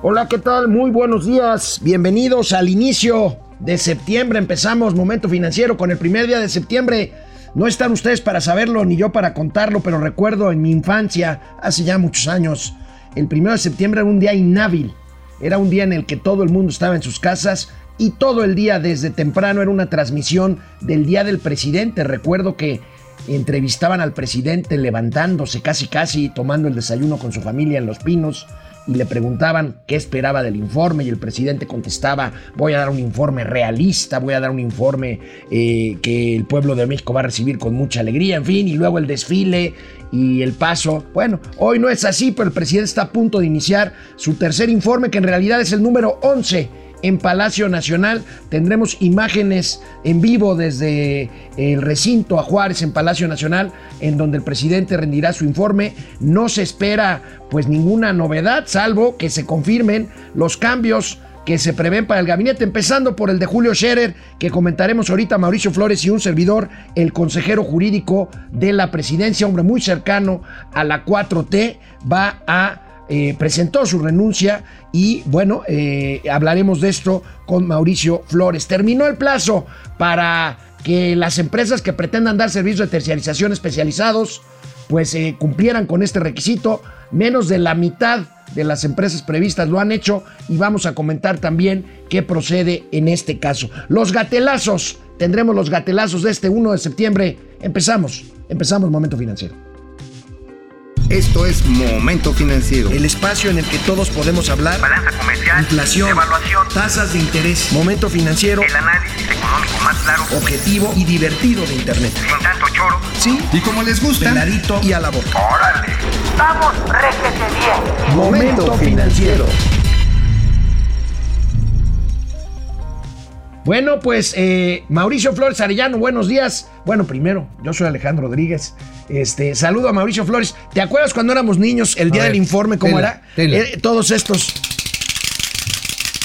Hola, ¿qué tal? Muy buenos días. Bienvenidos al inicio de septiembre. Empezamos Momento Financiero con el primer día de septiembre. No están ustedes para saberlo ni yo para contarlo, pero recuerdo en mi infancia, hace ya muchos años, el primero de septiembre era un día inhábil. Era un día en el que todo el mundo estaba en sus casas y todo el día desde temprano era una transmisión del Día del Presidente. Recuerdo que entrevistaban al presidente levantándose casi casi, tomando el desayuno con su familia en Los Pinos y le preguntaban qué esperaba del informe y el presidente contestaba, voy a dar un informe realista, voy a dar un informe eh, que el pueblo de México va a recibir con mucha alegría, en fin, y luego el desfile y el paso. Bueno, hoy no es así, pero el presidente está a punto de iniciar su tercer informe, que en realidad es el número 11 en Palacio Nacional. Tendremos imágenes en vivo desde el recinto a Juárez en Palacio Nacional, en donde el presidente rendirá su informe. No se espera pues ninguna novedad, salvo que se confirmen los cambios que se prevén para el gabinete, empezando por el de Julio Scherer, que comentaremos ahorita Mauricio Flores y un servidor, el consejero jurídico de la presidencia, hombre muy cercano a la 4T, va a eh, presentó su renuncia y bueno, eh, hablaremos de esto con Mauricio Flores. Terminó el plazo para que las empresas que pretendan dar servicios de terciarización especializados pues eh, cumplieran con este requisito. Menos de la mitad de las empresas previstas lo han hecho y vamos a comentar también qué procede en este caso. Los gatelazos, tendremos los gatelazos de este 1 de septiembre. Empezamos, empezamos Momento Financiero. Esto es Momento Financiero. El espacio en el que todos podemos hablar. Balanza comercial. Inflación. Evaluación. Tasas de interés. Momento Financiero. El análisis económico más claro. Objetivo y divertido de Internet. Sin tanto choro. Sí. Y como les gusta. Peladito y a la boca. Órale. Vamos, réjete bien. Momento Financiero. Bueno, pues eh, Mauricio Flores Arellano, buenos días. Bueno, primero, yo soy Alejandro Rodríguez. Este, saludo a Mauricio Flores. ¿Te acuerdas cuando éramos niños, el día del informe, cómo era? Eh, todos estos.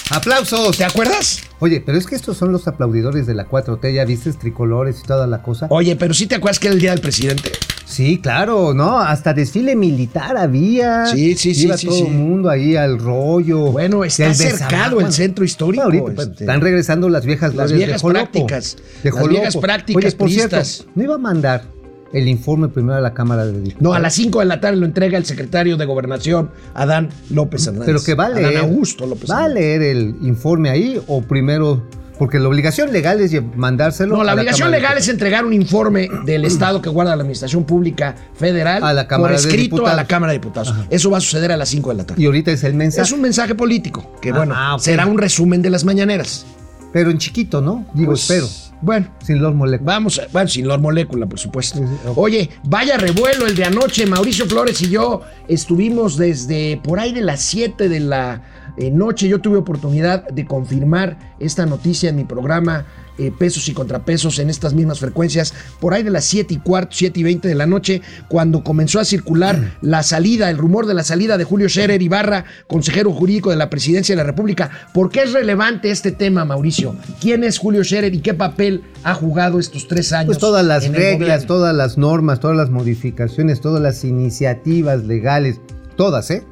¡Aplausos! ¿Te acuerdas? Oye, pero es que estos son los aplaudidores de la 4T, ya viste tricolores y toda la cosa. Oye, pero sí te acuerdas que era el día del presidente. Sí, claro, ¿no? Hasta desfile militar había. Sí, sí, sí. Iba sí, todo sí. el mundo ahí al rollo. Bueno, está cercado el centro histórico. Ahorita, pues, este. están regresando las viejas Las viejas de prácticas. De Las viejas prácticas Oye, por cierto. ¿no iba a mandar el informe primero a la Cámara de Diputados? No, a las 5 de la tarde lo entrega el secretario de Gobernación, Adán López Hernández. Pero que va a leer. Adán Augusto López ¿Va a leer el informe ahí o primero? Porque la obligación legal es mandárselo. No, la obligación de legal es entregar un informe del Estado que guarda la Administración Pública Federal A la Cámara por de escrito a la Cámara de Diputados. Eso va a suceder a las 5 de la tarde. Y ahorita es el mensaje. Es un mensaje político, que Ah, bueno, ah, será un resumen de las mañaneras. Pero en chiquito, ¿no? Digo, Pues, espero. Bueno, Sin los moléculas. Vamos, a- bueno, sin Lor Molécula, por supuesto. Sí, sí, ok. Oye, vaya revuelo el de anoche. Mauricio Flores y yo estuvimos desde por ahí de las 7 de la eh, noche. Yo tuve oportunidad de confirmar esta noticia en mi programa eh, Pesos y Contrapesos en estas mismas frecuencias. Por ahí de las 7 y cuarto, 7 y 20 de la noche, cuando comenzó a circular la salida, el rumor de la salida de Julio Scherer Ibarra, consejero jurídico de la Presidencia de la República. ¿Por qué es relevante este tema, Mauricio? ¿Quién es Julio Scherer y qué papel ha jugado estos tres años? Pues todas las reglas, todas las normas, todas las modificaciones, todas las iniciativas legales, todas, ¿eh?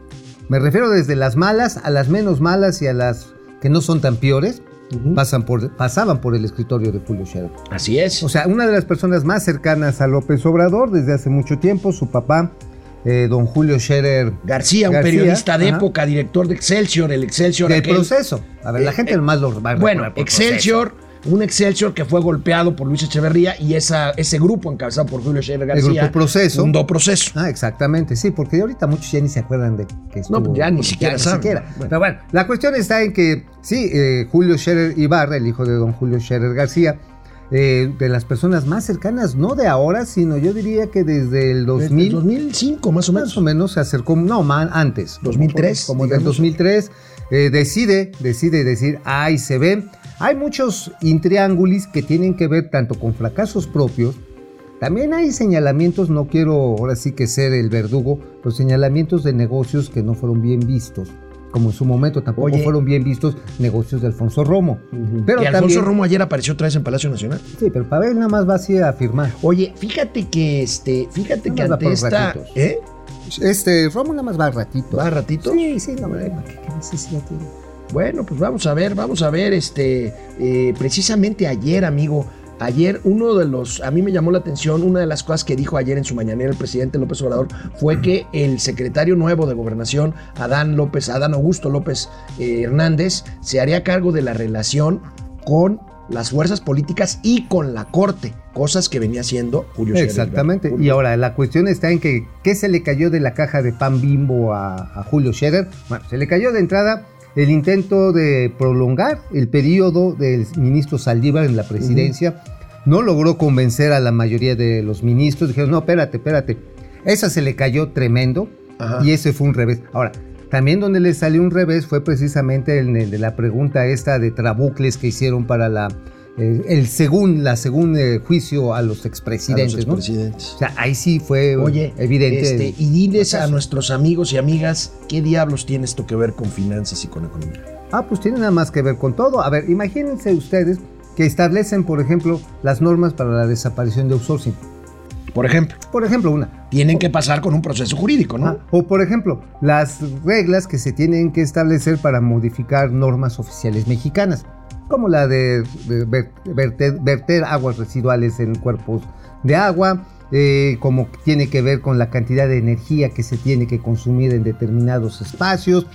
Me refiero desde las malas a las menos malas y a las que no son tan peores, pasan por, pasaban por el escritorio de Julio Scherer. Así es. O sea, una de las personas más cercanas a López Obrador desde hace mucho tiempo, su papá, eh, don Julio Scherer. García, un García, periodista de ajá. época, director de Excelsior, el Excelsior. Del aquel- proceso. A ver, la Eh, gente eh, más lo va a Bueno, Excelsior, un Excelsior que fue golpeado por Luis Echeverría y esa, ese grupo encabezado por Julio Scherer El García. grupo Proceso. Fundó proceso. Ah, exactamente, sí, porque ahorita muchos ya ni se acuerdan de que estuvo. pues ya ni siquiera saben. siquiera. Bueno. Pero bueno, la cuestión está en que, sí, eh, Julio Scherer Ibarra, el hijo de don Julio Scherer García, eh, de las personas más cercanas, no de ahora, sino yo diría que desde el 2000, Desde 2005, más o menos. más o menos se acercó, no, man, antes. 2003, Como del digamos. 2003, eh, decide, decide decir, ay, se ve. Hay muchos intriángulis que tienen que ver tanto con fracasos propios, también hay señalamientos, no quiero ahora sí que ser el verdugo, pero señalamientos de negocios que no fueron bien vistos. Como en su momento tampoco Oye. fueron bien vistos negocios de Alfonso Romo. Pero y Alfonso también- Romo ayer apareció otra vez en Palacio Nacional. Sí, pero Pavel nada más va así a firmar. Oye, fíjate que este, fíjate Nada que más va ante esta. ¿eh? Este, Romo nada más va ratito. ¿Va ratito? Sí, sí, no, ¿qué, qué necesidad tiene? Bueno, pues vamos a ver, vamos a ver, este, eh, precisamente ayer, amigo, ayer uno de los, a mí me llamó la atención, una de las cosas que dijo ayer en su mañanera el presidente López Obrador fue que el secretario nuevo de gobernación, Adán López, Adán Augusto López eh, Hernández, se haría cargo de la relación con las fuerzas políticas y con la corte, cosas que venía haciendo Julio Scherer. Exactamente. Y ahora la cuestión está en que ¿qué se le cayó de la caja de pan bimbo a, a Julio Scherer? Bueno, se le cayó de entrada el intento de prolongar el periodo del ministro Saldívar en la presidencia. No logró convencer a la mayoría de los ministros. Dijeron, no, espérate, espérate. Esa se le cayó tremendo Ajá. y ese fue un revés. Ahora, también donde le salió un revés fue precisamente en el de la pregunta esta de Trabucles que hicieron para la eh, el según la según eh, juicio a los A expresidentes, los ¿no? expresidentes. O sea, ahí sí fue Oye, evidente. este, y diles a nuestros amigos y amigas qué diablos tiene esto que ver con finanzas y con economía. Ah, pues tiene nada más que ver con todo. A ver, imagínense ustedes que establecen, por ejemplo, las normas para la desaparición de outsourcing. Por ejemplo, Por ejemplo, una. tienen que pasar con un proceso jurídico, ¿no? Ah, O por ejemplo, las reglas que se tienen que establecer para modificar normas oficiales mexicanas, como la de, de ver- verter, verter aguas residuales en cuerpos de agua, eh, como tiene que ver con la cantidad de energía que se tiene que consumir en determinados espacios.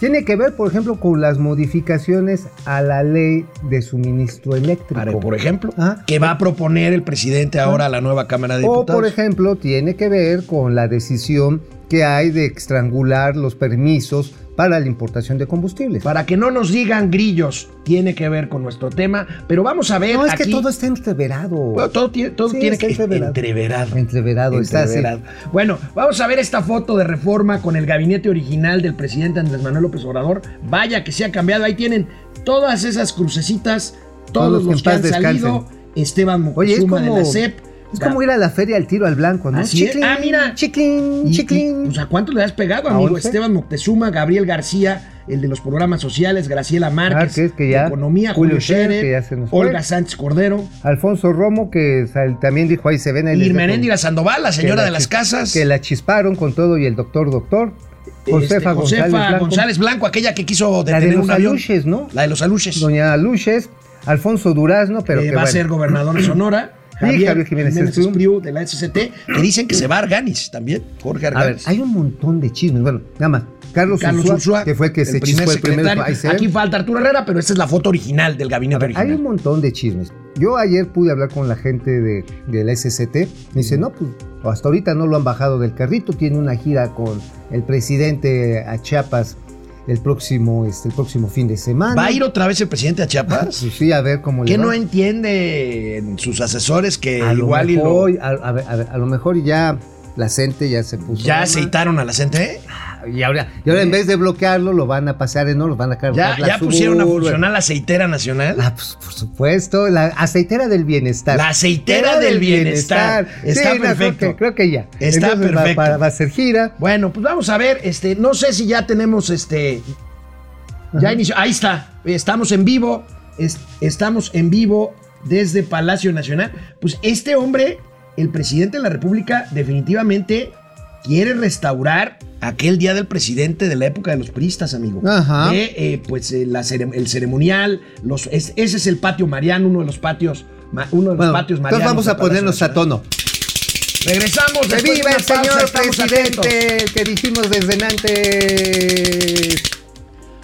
Tiene que ver, por ejemplo, con las modificaciones a la ley de suministro eléctrico. Para- por ejemplo, Ah. que va a proponer el presidente ahora a la nueva Cámara de O, Diputados. por ejemplo, tiene que ver con la decisión que hay de estrangular los permisos para la importación de combustibles. Para que no nos digan grillos, tiene que ver con nuestro tema, pero vamos a ver No, es que aquí- todo está entreverado. Bueno, todo tiene, todo Sí, tiene está que entreverado. entreverado. Entreverado, está así. Entreverado. Bueno, vamos a ver esta foto de reforma con el gabinete original del presidente Andrés Manuel López Obrador. Vaya que se ha cambiado. Ahí tienen todas esas crucecitas, todos Todos que los que han salido. descansen. Esteban Oye, es Moctezuma como, de la CEP. Es como ir a la feria al tiro al blanco, ¿no? Es. Ah, mira. Chiclin, Y- chiclin. y, pues, ¿A cuánto le has pegado, ¿A amigo? Esteban Moctezuma, Gabriel García, el de los programas sociales, Graciela Márquez, Márquez, que ya- Economía, Julio Julio Scherer, que ya se nos fue. Olga Sánchez Cordero, Alfonso Romo, que también dijo ahí se ven dejo- Irmeréndira Sandoval, la señora la de las casas. Que la chisparon con todo y el doctor, doctor. este, Josefa, Josefa González, Blanco. González Blanco, aquella que quiso La de detener los un avión. aluches, ¿no? La de los aluches. Doña Luches, Alfonso Durazno, pero que que va a ser gobernador de Sonora. Sí, Javier Jiménez Espriu. Espriu de la SCT, que dicen que se va a Arganis también, Jorge A ver, Arganis. hay un montón de chismes. Bueno, nada más. Carlos, Carlos que fue el que se primer el primer. Aquí falta Arturo Herrera, pero esta es la foto original del gabinete ver, hay original. un montón de chismes. Yo ayer pude hablar con la gente de, del SCT. Me dice, no, pues hasta ahorita no lo han bajado del carrito. Tiene una gira con el presidente a Chiapas el próximo, este, el próximo fin de semana. ¿Va a ir otra vez el presidente a Chiapas? Sí, a ver cómo le ¿Qué va. no entiende en sus asesores que a lo igual y lo, a, a ver, a ver, a lo mejor ya la gente ya se puso. ya aceitaron a la gente? Y ahora, y ahora en vez de bloquearlo, lo van a pasear en oro, los van a cargar ¿Ya, pusieron a funcionar la aceitera nacional? Ah, pues por supuesto, la aceitera del bienestar. La aceitera del bienestar. Está Sí, no, perfecto. creo, que, creo que ya. Está Entonces perfecto. Va, va a ser gira. Bueno, pues vamos a ver, este, no sé si ya tenemos este. Ya inició. Ahí está. Estamos en vivo. es- estamos en vivo desde Palacio Nacional. Pues este hombre, el presidente de la República, definitivamente quiere restaurar aquel día del presidente de la época de los priistas, amigo. Ajá. De, eh, pues eh, la cere- el ceremonial, los, es- ese es el patio mariano, uno de los patios, uno de los Bueno, patios entonces marianos. vamos de a ponernos a tono. Regresamos. ¡Que viva el señor pausa, atentos. presidente! El que dijimos desde antes.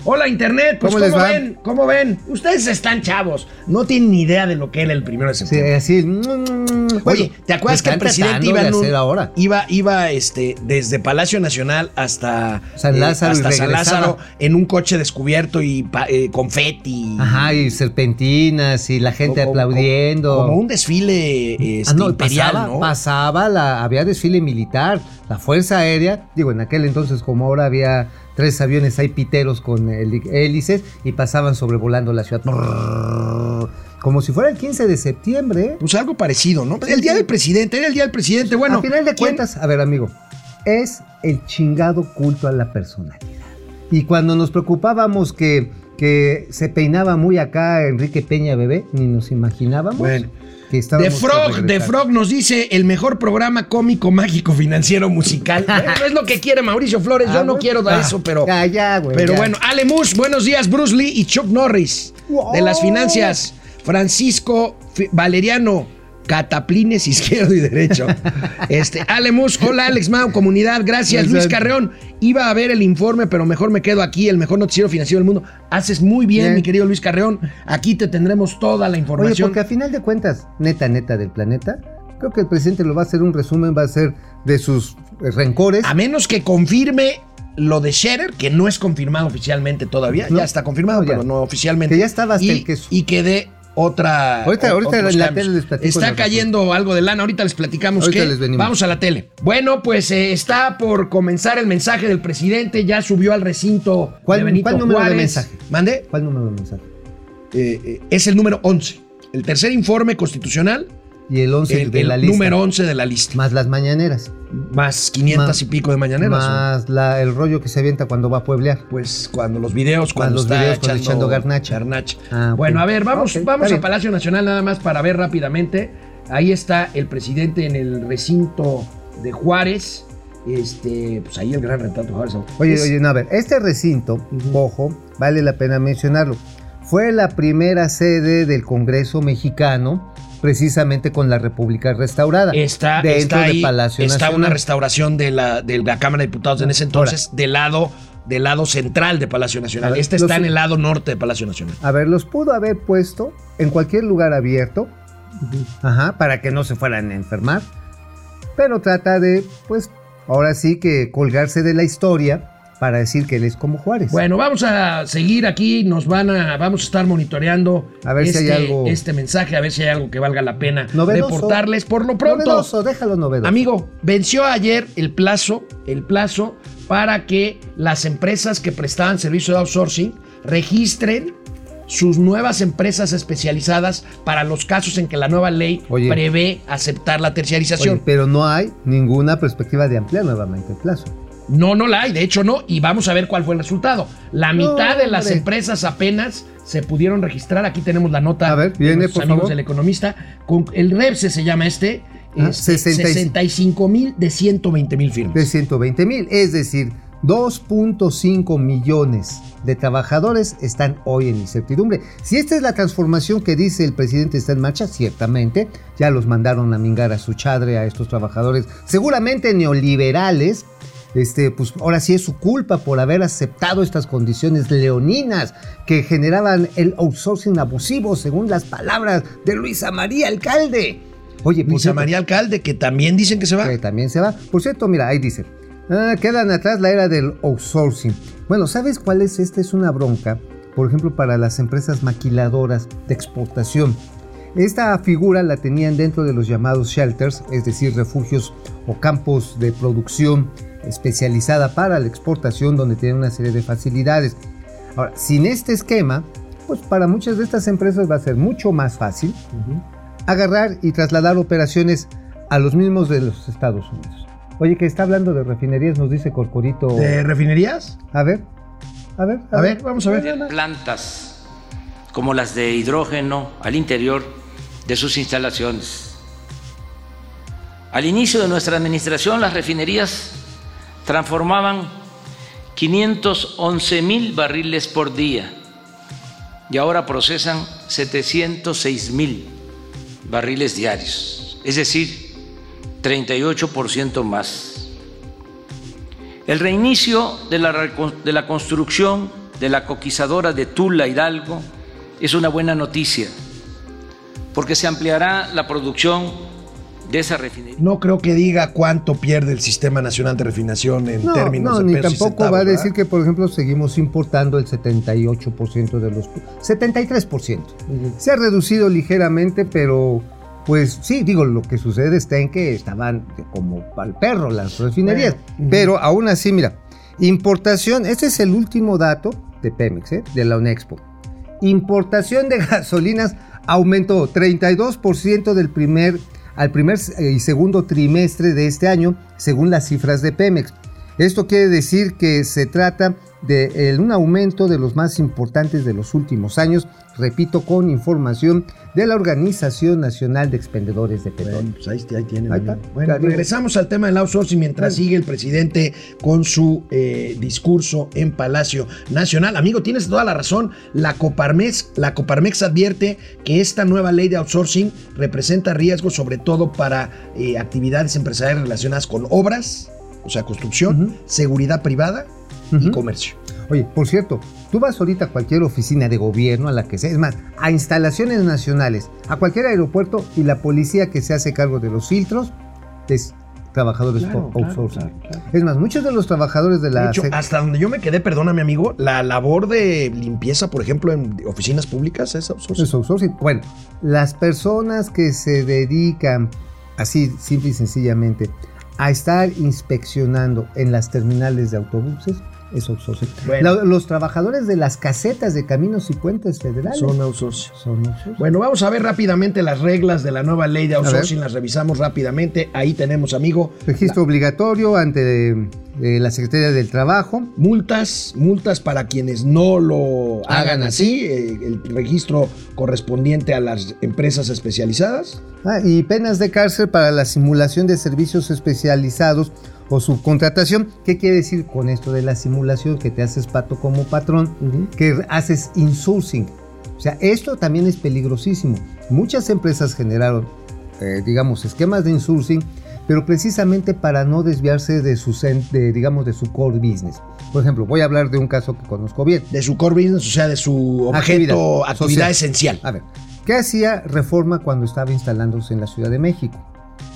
Hola Internet, pues ¿Cómo ¿cómo, les va? ven? ¿Cómo ven? Ustedes están chavos, no tienen ni idea de lo que era el primero de Sí, septiembre. así. mm, Oye, bueno, ¿te acuerdas que el presidente iba, un- ahora? iba, iba este, desde Palacio Nacional hasta San Lázaro y hasta San regresaba. Lázaro en un coche descubierto y eh, confeti? Ajá, y serpentinas y la gente Como- aplaudiendo. Como, un desfile este, Ah, no, imperial, pasaba, ¿no? pasaba la, había desfile militar, la Fuerza Aérea, digo, en aquel entonces como ahora había tres aviones ahí piteros con hélices y pasaban sobrevolando la ciudad. Como si fuera el 15 de septiembre. ¿eh? Pues algo parecido, ¿no? El día del presidente, era el día del presidente. Bueno, a final de ¿quién- cuentas, a ver amigo, es el chingado culto a la personalidad. Y cuando nos preocupábamos que, que se peinaba muy acá Enrique Peña Bebé, ni nos imaginábamos. Bueno, que The Frog, The. Frog nos dice el mejor programa cómico, mágico, financiero, musical. Bueno, es lo que quiere Mauricio Flores. Yo Ah, no bueno. quiero dar Ah, eso, pero. ya, ya, güey, Pero ya. bueno, Ale Mus, buenos días, Bruce Lee y Chuck Norris. De las finanzas. Francisco Valeriano. Cataplines izquierdo y derecho. Este, Ale Mus, hola Alex Mau, comunidad, gracias. Luis. Carreón, iba a ver el informe, pero mejor me quedo aquí, el mejor noticiero financiero del mundo. Haces muy bien, Bien. mi querido Luis Carreón. Aquí te tendremos toda la Oye, información. porque a final de cuentas, neta, neta del planeta, creo que el presidente lo va a hacer un resumen, va a ser de sus rencores. A menos que confirme lo de Scherer, que no es confirmado oficialmente todavía. No. ya está confirmado, No, ya. pero no oficialmente. Que ya estaba hasta y, el queso. Y que dé otra. Ahorita- o- ahorita otros en la cambios. tele les platico Está cayendo algo de lana. Ahorita les platicamos Ahorita que. les venimos. Vamos a la tele. Bueno, pues eh, está por comenzar el mensaje del presidente. Ya subió al recinto ¿Cuál- de Benito cuál número de mensaje? ¿Mande? ¿Cuál número de mensaje? Eh, eh, es el número 11. El tercer informe constitucional. Y el 11 El, de el la lista. número 11 de la lista. Más las mañaneras. Más 500 Más- y pico de mañaneras. Más la, el rollo que se avienta cuando va a pueblear. Pues cuando los videos, cuando los está videos cuando echando garnacha. garnacha. Ah. Bueno, a ver, vamos, vamos a bien. Palacio Nacional nada más para ver rápidamente. Ahí está el presidente en el recinto de Juárez. Este, pues ahí el gran retrato de Juárez. Oye, oye, no, a ver, este recinto, ojo, vale la pena mencionarlo. Fue la primera sede del Congreso mexicano, precisamente con la República restaurada. Está, dentro está ahí, de Palacio está Nacional. una restauración de la, de la Cámara de Diputados en ese entonces, del lado, del lado central de Palacio Nacional. Ver, este los- está en el lado norte de Palacio Nacional. A ver, los pudo haber puesto en cualquier lugar abierto, ajá, para que no se fueran a enfermar, pero trata de, pues, ahora sí que colgarse de la historia para decir que él es como Juárez. Bueno, vamos a seguir aquí, nos van a, vamos a estar monitoreando A ver si este, hay algo- este mensaje, a ver si hay algo que valga la pena Novedoso. reportarles. Por lo pronto, Novedoso, déjalo novedoso. amigo, venció ayer el plazo, el plazo para que las empresas que prestaban servicio de outsourcing registren sus nuevas empresas especializadas para los casos en que la nueva ley Oye. prevé aceptar la terciarización. Oye, pero no hay ninguna perspectiva de ampliar nuevamente el plazo. No, no la hay, de hecho no, y vamos a ver cuál fue el resultado. La No, mitad de las hombre. empresas apenas se pudieron registrar, aquí tenemos la nota A ver, de viene, nuestros por amigos favor. del economista, con el REPSE se llama este, Ah, este, 60 y- 65 mil de 120 mil firmas. De 120 mil, es decir, 2.5 millones de trabajadores están hoy en incertidumbre. Si esta es la transformación que dice el presidente está en marcha, ciertamente, ya los mandaron a mingar a su chadre a estos trabajadores, seguramente neoliberales. Este, pues ahora sí es su culpa por haber aceptado estas condiciones leoninas que generaban el outsourcing abusivo, según las palabras de Luisa María Alcalde. Oye, Luisa cierto, María Alcalde, que también dicen que se va. que también se va. Por cierto, mira, ahí dice, ah, quedan atrás la era del outsourcing. Bueno, ¿sabes cuál es? Esta es una bronca, por ejemplo, para las empresas maquiladoras de exportación. Esta figura la tenían dentro de los llamados shelters, es decir, refugios o campos de producción especializada para la exportación donde tienen una serie de facilidades. Ahora, sin este esquema, pues para muchas de estas empresas va a ser mucho más fácil agarrar y trasladar operaciones a los mismos de los Estados Unidos. Oye, que está hablando de refinerías, nos dice Corcorito. ¿De refinerías? A ver, a ver, A ver, vamos a ver. plantas como las de hidrógeno al interior de sus instalaciones. Al inicio de nuestra administración, las refinerías transformaban 511 mil barriles por día y ahora procesan 706 mil barriles diarios, es decir, 38% más. El reinicio de la, de la construcción de la coquizadora de Tula Hidalgo es una buena noticia, porque se ampliará la producción de esa refinería. No creo que diga cuánto pierde el Sistema Nacional de Refinación en No, términos no, de ni pesos y tampoco centavos, va a ¿verdad? decir que, por ejemplo, seguimos importando el 78% de los... 73%. Se ha reducido ligeramente, pero pues sí, digo, lo que sucede está en que estaban como al perro las refinerías. Bueno, Pero aún así, mira, importación, este es el último dato de Pemex, ¿eh? de la UNEXPO. Importación de gasolinas aumentó 32% del primer al primer y segundo trimestre de este año, según las cifras de Pemex. Esto quiere decir que se trata de un aumento de los más importantes de los últimos años, repito, con información de la Organización Nacional de Expendedores de Petróleo. Bueno, pues ahí, ahí tienen. Ahí amigo. está. Bueno, Claro. regresamos al tema del outsourcing mientras sigue el presidente con su eh, discurso en Palacio Nacional. Amigo, tienes toda la razón. La Coparmex, la Coparmex advierte que esta nueva ley de outsourcing representa riesgos sobre todo para eh, actividades empresariales relacionadas con obras, o sea, construcción, seguridad privada y Ujú. comercio. Oye, por cierto, tú vas ahorita a cualquier oficina de gobierno, a la que sea, es más, a instalaciones nacionales, a cualquier aeropuerto y la policía que se hace cargo de los filtros es trabajadores Claro, outsourcing. claro, claro. Es más, muchos de los trabajadores de la... De hecho, hasta donde yo me quedé, perdóname amigo, la labor de limpieza, por ejemplo, en oficinas públicas es outsourcing. es outsourcing. Bueno, las personas que se dedican, así simple y sencillamente, a estar inspeccionando en las terminales de autobuses, es outsourcing. Bueno. Los trabajadores de las casetas de caminos y puentes federales Son outsourcing. son outsourcing. Bueno, vamos a ver rápidamente las reglas de la nueva ley de outsourcing, las revisamos rápidamente. Ahí tenemos, amigo, Registro obligatorio ante eh, la Secretaría del Trabajo. multas, multas para quienes no lo hagan así, eh, el registro correspondiente a las empresas especializadas. Ah, y penas de cárcel para la simulación de servicios especializados o subcontratación. ¿Qué quiere decir con esto de la simulación? Que te haces pato como patrón, que haces insourcing. O sea, esto también es peligrosísimo. Muchas empresas generaron, eh, digamos, esquemas de insourcing, pero precisamente para no desviarse de su, de, digamos, de su core business. Por ejemplo, voy a hablar de un caso que conozco bien. De su core business, o sea, de su objeto, Actividad actividad, esencial. A ver, ¿qué hacía Reforma cuando estaba instalándose en la Ciudad de México?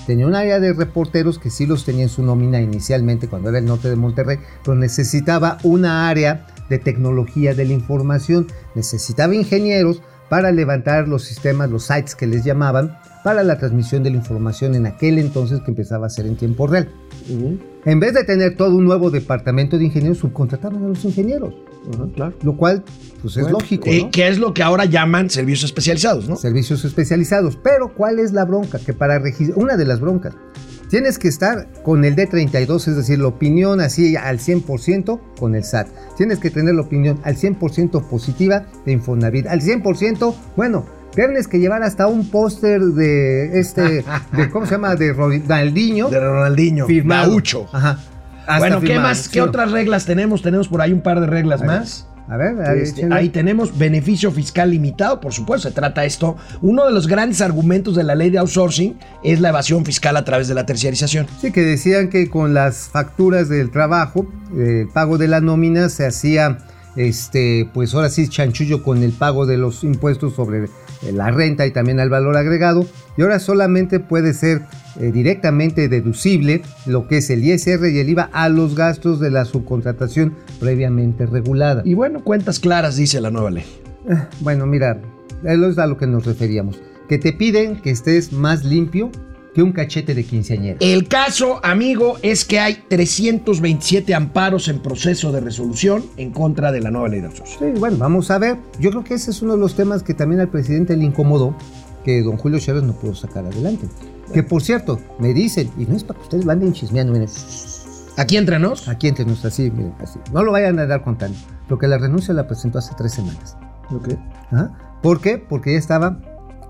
Tenía un área de reporteros que sí los tenía en su nómina inicialmente cuando era el norte de Monterrey, pero necesitaba una área de tecnología de la información, necesitaba ingenieros para levantar los sistemas, los sites que les llamaban, para la transmisión de la información en aquel entonces que empezaba a ser en tiempo real. En vez de tener todo un nuevo departamento de ingenieros, subcontrataban a los ingenieros, claro. lo cual pues es lógico. Eh, ¿no? que es lo que ahora llaman servicios especializados, ¿no? servicios especializados. Pero, ¿cuál es la bronca? Que para registrar, una de las broncas, tienes que estar con el D32, es decir, la opinión así al 100% con el SAT. Tienes que tener la opinión al 100% positiva de Infonavit. Al 100%, bueno, tienes que llevar hasta un póster de este, de, ¿cómo se llama? De Ronaldinho. De Ronaldinho, firmado. Gaucho. Ajá. Hasta Bueno, ¿qué más? ¿Qué sí. otras reglas tenemos? Tenemos por ahí un par de reglas A ver. más. A ver, ahí, Este, ahí tenemos beneficio fiscal limitado, por supuesto, se trata esto. Uno de los grandes argumentos de la ley de outsourcing es la evasión fiscal a través de la terciarización. Sí, que decían que con las facturas del trabajo, eh, el pago de la nómina se hacía, este, pues ahora sí, chanchullo con el pago de los impuestos sobre eh, la renta y también al valor agregado. Y ahora solamente puede ser eh, directamente deducible lo que es el ISR y el IVA a los gastos de la subcontratación previamente regulada. Y bueno, cuentas claras, dice la nueva ley. Eh, Bueno, mira, eso es a lo que nos referíamos. Que te piden que estés más limpio que un cachete de quinceañera. El caso, amigo, es que hay 327 amparos en proceso de resolución en contra de la nueva ley de outsourcing. Sí, bueno, vamos a ver. Yo creo que ese es uno de los temas que también al presidente le incomodó, que don Julio Chávez no pudo sacar adelante. Que por cierto, me dicen, y no es para que ustedes anden chismeando, miren, Aquí entre nos, aquí entre nos así, miren, así. No lo vayan a dar contando. Lo que la renuncia la presentó hace tres semanas. Ajá. ¿Por qué? Porque ya estaba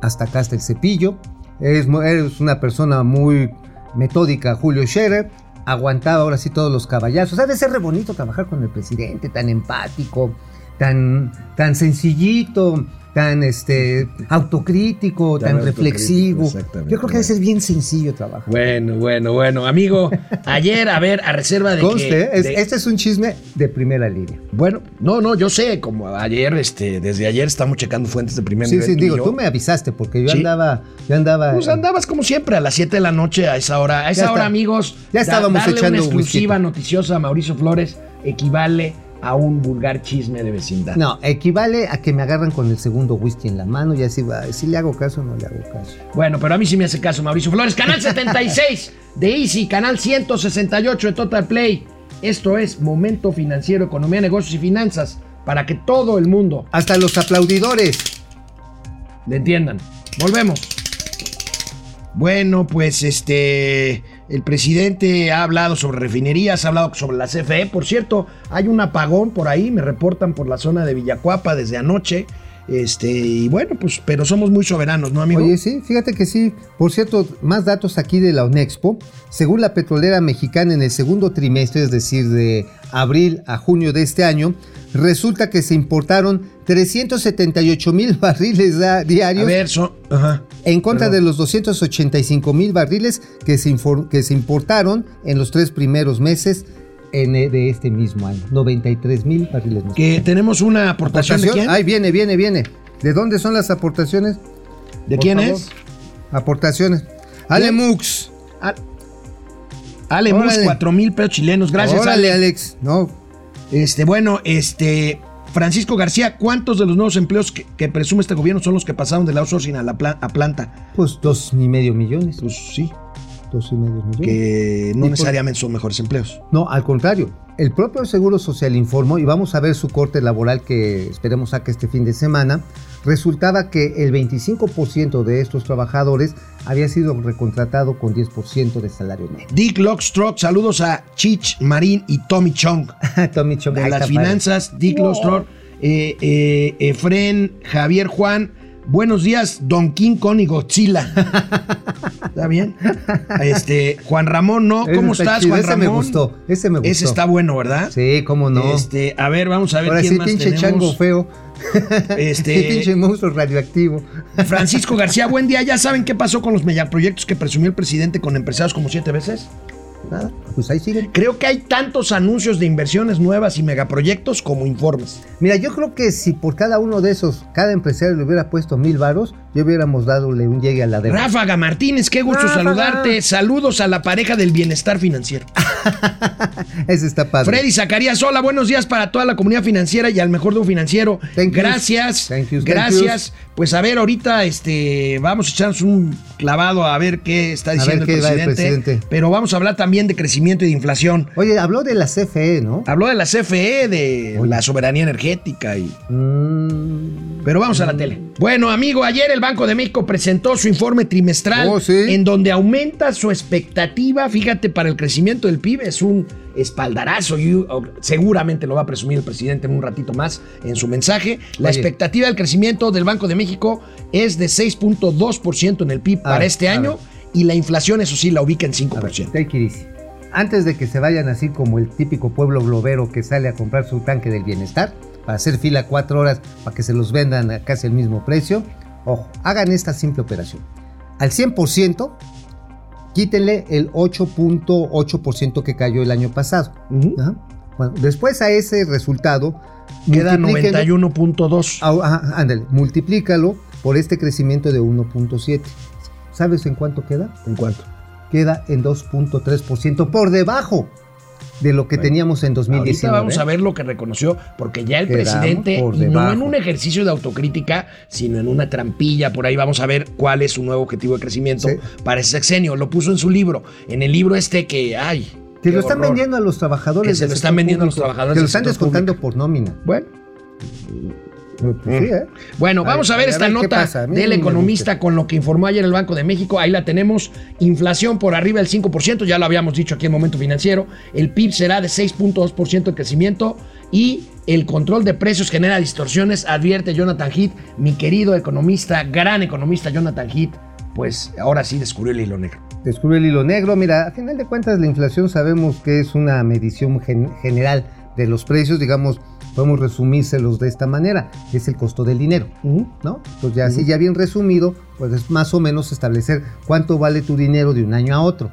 hasta acá, hasta el cepillo. Es, es una persona muy metódica, Julio Scherer. Aguantaba ahora sí todos los caballazos. Ha de ser re bonito trabajar con el presidente, tan empático, tan, tan sencillito, tan este, autocrítico, Tan tan, autocrítico, reflexivo. exactamente. Yo creo que debe ser bien sencillo trabajar. Bueno, bueno, bueno. Amigo, ayer, a ver, a reserva de Conste, que... es- de- este es un chisme de primera línea. Bueno, no, no, yo sé, como ayer, este, desde ayer estamos checando fuentes de primer Sí, nivel. sí, y digo, yo. tú me avisaste porque yo Sí. andaba, yo andaba. Pues andabas como siempre a las 7 de la noche a esa hora. A esa Ya hora, está. amigos, Ya estábamos darle echando una exclusiva whisky. noticiosa a Mauricio Flores equivale a un vulgar chisme de vecindad. No, equivale a que me agarran con el segundo whisky en la mano y así va. Si le hago caso o no le hago caso. Bueno, pero a mí sí me hace caso Mauricio Flores. Canal 76 de Easy, canal 168 de Total Play. Esto es Momento Financiero, Economía, Negocios y Finanzas para que todo el mundo Hasta los aplaudidores. le entiendan. Volvemos. Bueno, pues este. El presidente ha hablado sobre refinerías, ha hablado sobre la CFE. Por cierto, hay un apagón por ahí, me reportan por la zona de Villacuapa desde anoche. Este, y bueno, pues, pero somos muy soberanos, ¿no, amigo? Oye, sí, fíjate que sí. Por cierto, más datos aquí de la UNEXPO. Según la petrolera mexicana en el segundo trimestre, es decir, de abril a junio de este año, resulta que se importaron 378 mil barriles A diarios ver, son, ajá. En contra perdón. de los 285 mil barriles que se, que se importaron en los tres primeros meses en, eh, de este mismo año. 93 mil barriles más. Que tenemos una aportación, de quién? Ahí viene, viene, viene. ¿De dónde son las aportaciones? ¿De por quién favor. es? Aportaciones. Alemux. A- Ale Mus, Órale. 4 mil pesos chilenos. Gracias, Órale, Ale. Alex. No, Este, bueno, este. Francisco García, ¿cuántos de los nuevos empleos que, que presume este gobierno son los que pasaron del outsourcing a la pla- a planta? pues dos y medio millones. Pues sí, Dos y medio millones. que no necesariamente son mejores empleos. No, al contrario. El propio Seguro Social informó, y vamos a ver su corte laboral que esperemos saque este fin de semana, resultaba que el 25% de estos trabajadores había sido recontratado con 10% de salario neto. Dick Lockstruck, saludos a Chich Marín y Tommy Chong. Tommy Chong, De las finanzas, Dick eh, eh, Efren, Javier Juan. Buenos días, Don King Kong y Godzilla. ¿Está bien? Este, Juan Ramón, ¿no? Ese ¿Cómo está estás, chido, Juan ese Ramón? me gustó, ese me gustó. Ese está bueno, ¿verdad? Sí, cómo no. Este, a ver, vamos a ver Ahora quién sí, más pinche tenemos. chango feo. Este- pinche monstruo radioactivo. Francisco García, buen día. ¿Ya saben qué pasó con los megaproyectos que presumió el presidente con empresarios como siete veces? Nada, pues ahí siguen. Creo que hay tantos anuncios de inversiones nuevas y megaproyectos como informes. Mira, yo creo que si por cada uno de esos, cada empresario le hubiera puesto mil varos, ya hubiéramos dadole un llegue a la deuda. Ráfaga Martínez, qué gusto Ráfaga. saludarte. Saludos a la pareja del bienestar financiero. Ese está padre. Freddy Zacarías, hola, buenos días para toda la comunidad financiera y al mejor de un financiero. Thank gracias, Thank yous, thank gracias. Pues a ver, ahorita este, vamos a echarnos un clavado a ver qué está diciendo el, presidente. Pero vamos a hablar también de crecimiento y de inflación. Oye, habló de la CFE, ¿no? Habló de la CFE, de Oye. la soberanía energética y... Mm, Pero vamos a la tele. Bueno, amigo, ayer el Banco de México presentó su informe trimestral Oh, sí. en donde aumenta su expectativa, fíjate, para el crecimiento del PIB. Es un espaldarazo y uh, seguramente lo va a presumir el presidente en un ratito más en su mensaje. La Oye. expectativa del crecimiento del Banco de México es de 6.2% en el PIB A para ver, este año ver. y la inflación, eso sí, la ubica en a ver, 5%. take it easy. Antes de que se vayan así como el típico pueblo globero que sale a comprar su tanque del bienestar, para hacer fila cuatro horas para que se los vendan a casi el mismo precio, ojo, hagan esta simple operación. Al 100%, quítenle el 8.8% que cayó el año pasado. Bueno, después a ese resultado, Queda multiplíquenlo- 91.2. Ah, ajá, ándale, multiplícalo por este crecimiento de 1.7. ¿Sabes en cuánto queda? ¿En cuánto? Queda en 2.3% por debajo de lo que teníamos en 2019. Ahorita vamos a ver lo que reconoció, porque ya el Quedamos presidente, no en un ejercicio de autocrítica, sino en una trampilla, por ahí vamos a ver cuál es su nuevo objetivo de crecimiento Sí. para ese sexenio. Lo puso en su libro, en el libro este que, ay. Que qué lo están horror. vendiendo a los trabajadores. Que se lo están vendiendo a los trabajadores Que lo están descontando público. por nómina. Bueno, sí, ¿eh? Bueno, vamos a, A ver a esta ver nota del economista con lo que informó ayer el Banco de México. Ahí la tenemos. Inflación por arriba del 5%, ya lo habíamos dicho aquí en Momento Financiero. El PIB será de 6.2% de crecimiento y el control de precios genera distorsiones, advierte Jonathan Heath, mi querido economista, gran economista Jonathan Heath. Pues ahora sí descubrió el hilo negro. Descubre el hilo negro. Mira, a final de cuentas la inflación sabemos que es una medición gen- general de los precios, digamos, podemos resumírselos de esta manera, es el costo del dinero, ¿no? Pues ya así ya bien resumido, pues es más o menos establecer cuánto vale tu dinero de un año a otro,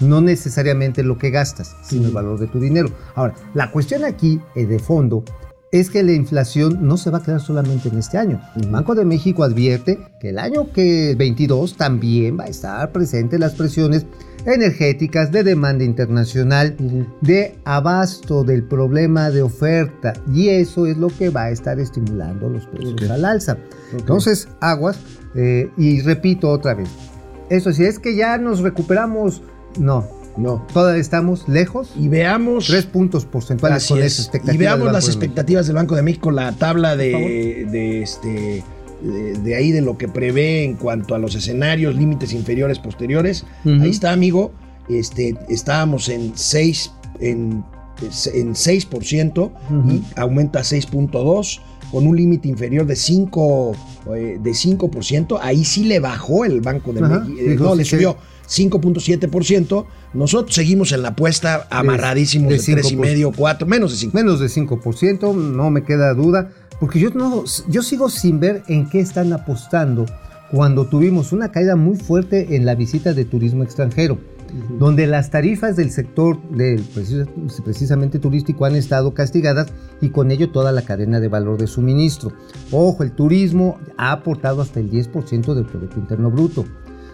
no necesariamente lo que gastas, sino el valor de tu dinero. Ahora, la cuestión aquí eh, de fondo es que la inflación no se va a quedar solamente en este año. El Banco de México advierte que el año que 22 también va a estar presente las presiones energéticas de demanda internacional, de abasto del problema de oferta y eso es lo que va a estar estimulando los precios al alza. Entonces, aguas eh, y repito otra vez, eso sí es que ya nos recuperamos, no, No. todavía estamos lejos. Y veamos. Tres puntos porcentuales Así con es. esa expectativa. Y veamos las expectativas del Banco de México, la tabla de, de este de, de ahí de lo que prevé en cuanto a los escenarios, límites inferiores, posteriores. Ahí está, amigo. este, estábamos en 6, en, en 6% y aumenta a 6.2 con un límite inferior de 5, eh, de 5%. Ahí sí le bajó el Banco de México. eh, no, le sí. Subió 5.7%. Nosotros seguimos en la apuesta amarradísimos de, de 3,5, 4, menos de 5. Menos de 5%, no me queda duda, porque yo, no, yo sigo sin ver en qué están apostando cuando tuvimos una caída muy fuerte en la visita de turismo extranjero, donde las tarifas del sector precis- precisamente turístico han estado castigadas y con ello toda la cadena de valor de suministro. Ojo, el turismo ha aportado hasta el 10% del Producto Interno Bruto.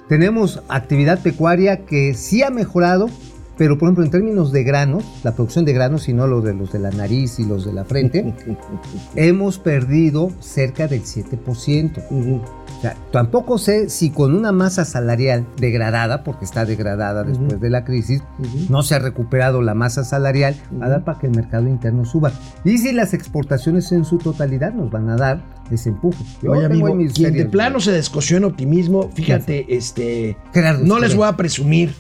Tenemos actividad pecuaria que sí ha mejorado, pero por ejemplo en términos de granos, la producción de granos y no los de los de la nariz y los de la frente, hemos perdido cerca del 7%. O sea, tampoco sé si con una masa salarial degradada, porque está degradada después de la crisis, no se ha recuperado la masa salarial, va a dar para que el mercado interno suba. Y si las exportaciones en su totalidad nos van a dar ese empuje. Yo Oye, amigo, quien de plano se descoció en optimismo, fíjate, este, Gerardo no les voy a presumir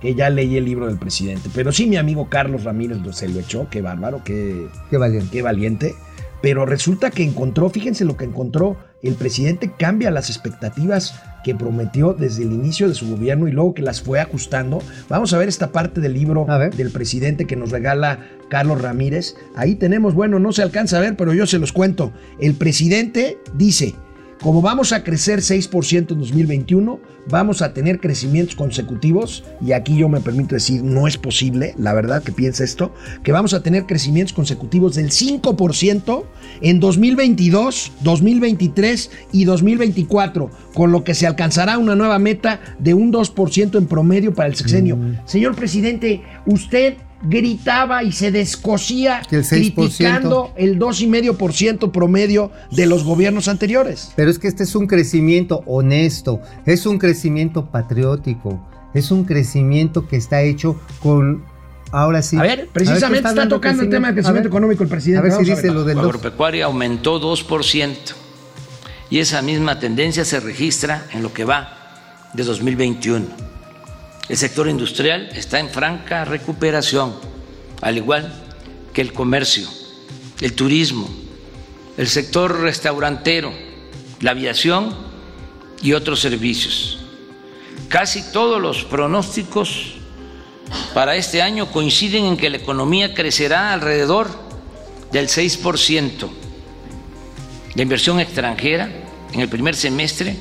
que ya leí el libro del presidente, pero sí mi amigo Carlos Ramírez lo- se lo echó, qué bárbaro, qué, Qué valiente. qué valiente. Pero resulta que encontró, fíjense lo que encontró, el presidente cambia las expectativas que prometió desde el inicio de su gobierno y luego que las fue ajustando. Vamos a ver esta parte del libro del presidente que nos regala Carlos Ramírez. Ahí tenemos, bueno, no se alcanza a ver, pero yo se los cuento. El presidente dice, como vamos a crecer 6% en 2021, vamos a tener crecimientos consecutivos, y aquí yo me permito decir, no es posible, la verdad que piensa esto, que vamos a tener crecimientos consecutivos del 5% en 2022, 2023 y 2024, con lo que se alcanzará una nueva meta de un 2% en promedio para el sexenio. Mm. Señor presidente, usted gritaba y se descosía el 6%. criticando el 2,5% promedio de los gobiernos anteriores. Pero es que este es un crecimiento honesto, es un crecimiento patriótico, es un crecimiento que está hecho con... Ahora sí. A ver, precisamente ¿qué está, tocando el tema del crecimiento ver, económico el presidente. A ver si Vamos dice lo del agropecuaria aumentó 2% y esa misma tendencia se registra en lo que va de 2021. El sector industrial está en franca recuperación, al igual que el comercio, el turismo, el sector restaurantero, la aviación y otros servicios. Casi todos los pronósticos para este año coinciden en que la economía crecerá alrededor del 6%. La inversión extranjera en el primer semestre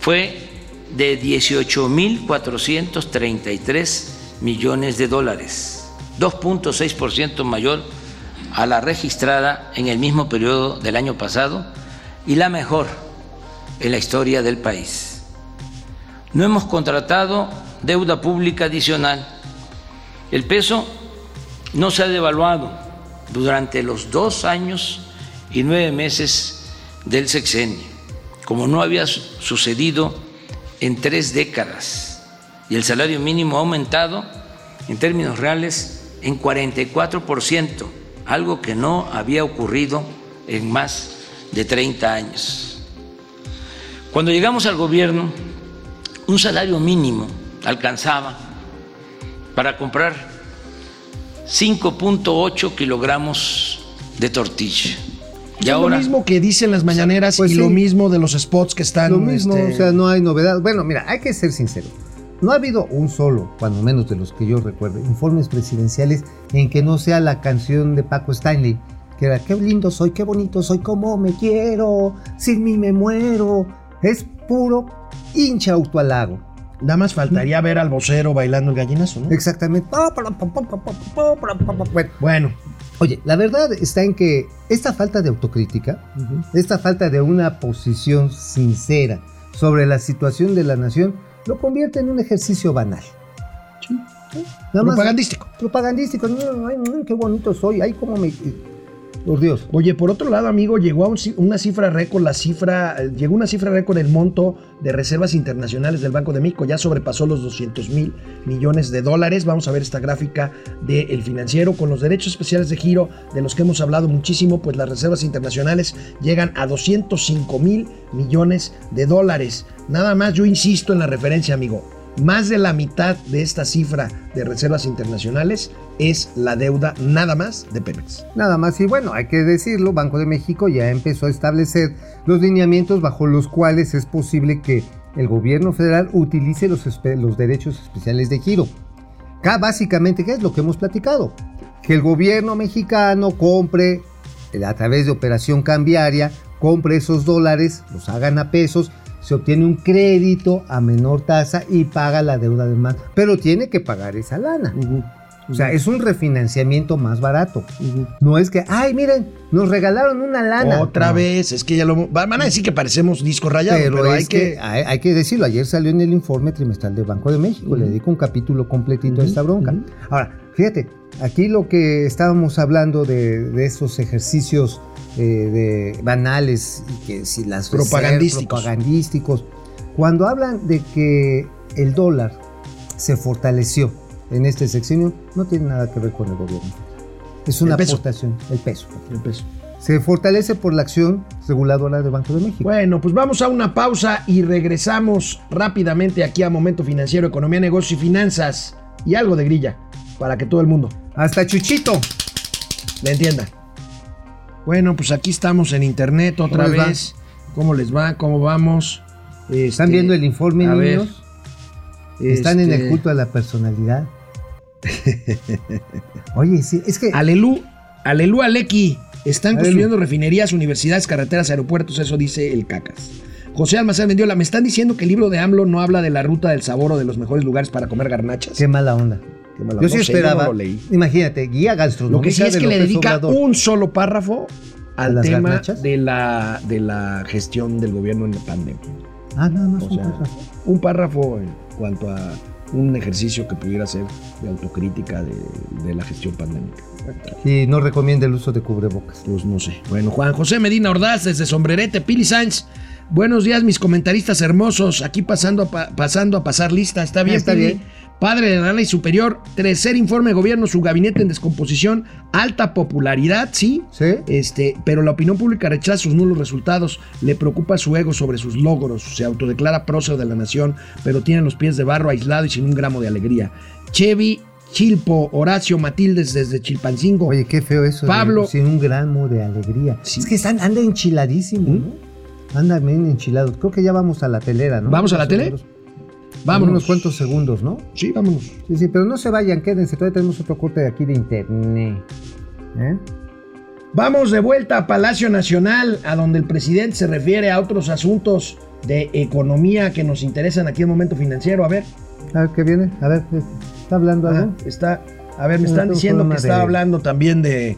fue de 18.433 millones de dólares, 2.6% mayor a la registrada en el mismo periodo del año pasado y la mejor en la historia del país. No hemos contratado deuda pública adicional. El peso no se ha devaluado durante los dos años y nueve meses del sexenio, como no había su- sucedido en tres décadas, y el salario mínimo ha aumentado en términos reales en 44%, algo que no había ocurrido en más de 30 años. Cuando llegamos al gobierno, un salario mínimo alcanzaba para comprar 5.8 kilogramos de tortilla. Y es ahora lo mismo que dicen las mañaneras Pues y sí. lo mismo de los spots que están. Lo mismo, este, o sea, no hay novedad. Bueno, mira, hay que ser sincero. No ha habido un solo, cuando menos de los que yo recuerdo, informes presidenciales en que no sea la canción de Paco Stanley, que era qué lindo soy, qué bonito soy, cómo me quiero, sin mí me muero. Es puro hincha autoalago. Nada más faltaría ver al vocero bailando el gallinazo, ¿no? Exactamente. Bueno, Bueno, Oye, la verdad está en que esta falta de autocrítica, esta falta de una posición sincera sobre la situación de la nación, lo convierte en un ejercicio banal. Nada más- propagandístico. propagandístico. No, ay, mm, qué bonito soy. Ay, cómo me. Por Dios. Oye, por otro lado, amigo, llegó a una cifra récord, la cifra, llegó una cifra récord el monto de reservas internacionales del Banco de México, ya sobrepasó los 200 mil millones de dólares. Vamos a ver esta gráfica del financiero con los derechos especiales de giro de los que hemos hablado muchísimo, pues las reservas internacionales llegan a 205 mil millones de dólares. Nada más, yo insisto en la referencia, amigo. Más de la mitad de esta cifra de reservas internacionales es la deuda nada más de Pemex. Nada más, y bueno, hay que decirlo, Banco de México ya empezó a establecer los lineamientos bajo los cuales es posible que el gobierno federal utilice los, derechos especiales de giro. Básicamente, ¿qué es lo que hemos platicado? Que el gobierno mexicano compre eh, a través de operación cambiaria, compre esos dólares, los hagan a pesos, se obtiene un crédito a menor tasa y paga la deuda de más. Pero tiene que pagar esa lana. O sea, es un refinanciamiento más barato. No es que, ay, miren, nos regalaron una lana. Otra No. vez, es que ya lo van a decir que parecemos disco rayado, Pero, hay que, que, hay, que decirlo, ayer salió en el informe trimestral del Banco de México, le dedico un capítulo completito a esta bronca. Ahora, fíjate, aquí lo que estábamos hablando de, de esos ejercicios eh, de banales y que si las Propagandísticos. propagandísticos, cuando hablan de que el dólar se fortaleció en este sexenio, no tiene nada que ver con el gobierno. Es una El aportación, el peso. El peso. Se fortalece por la acción reguladora del Banco de México. Bueno, pues vamos a una pausa y regresamos rápidamente aquí a Momento Financiero, Economía, Negocios y Finanzas y algo de grilla para que todo el mundo Hasta Chuchito. le entienda. Bueno, pues aquí estamos en internet otra ¿Cómo les va? vez. ¿Cómo les va? ¿Cómo vamos? ¿Están Este, viendo el informe, a ver, niños? ¿Están en este, el culto a la personalidad? Oye, sí, es que... Alelú, Alelú Alequi. Están construyendo refinerías, universidades, carreteras, aeropuertos, eso dice el Cacas. José Almazán Mendiola, me están diciendo que el libro de AMLO no habla de la ruta del sabor o de los mejores lugares para comer garnachas. Qué mala onda. Qué mala- Yo no sí sé, esperaba. no lo leí. Imagínate, guía gastronómica Lo que sí es que le dedica Obrador. un solo párrafo ¿A al las tema garnachas? de la, de la gestión del gobierno en la pandemia. Ah, nada más. O un sea, párrafo. un párrafo en cuanto a un ejercicio que pudiera ser de autocrítica de, de la gestión pandémica. Y no recomienda el uso de cubrebocas. Pues no sé. Bueno, Juan José Medina Ordaz desde Sombrerete, Pili Sainz. Buenos días, mis comentaristas hermosos. Aquí pasando a, pa- pasando a pasar lista. ¿Está bien, está Pili? bien. Padre de análisis superior, tercer informe de gobierno, su gabinete en descomposición, alta popularidad, sí. ¿Sí? Este, pero la opinión pública rechaza sus nulos resultados, le preocupa su ego sobre sus logros, se autodeclara prócer de la nación, pero tiene los pies de barro aislado y sin un gramo de alegría. Chevy, Chilpo, Horacio, Matildes desde Chilpancingo. Oye, qué feo eso. de- Pablo. sin un gramo de alegría. Sí. Es que están, anda enchiladísimo, ¿no? Anda bien enchilado. Creo que ya vamos a la telera, ¿no? ¿Vamos a la tele? menos. Vámonos. Unos cuantos segundos, ¿no? Sí, vámonos. Sí, sí, pero no se vayan, quédense. Todavía tenemos otro corte de aquí de internet. ¿Eh? Vamos de vuelta a Palacio Nacional, a donde el presidente se refiere a otros asuntos de economía que nos interesan aquí en Momento Financiero. A ver, A ver, ¿qué viene? A ver, ¿está hablando ah, algo? está, a ver, me están diciendo que está hablando también de,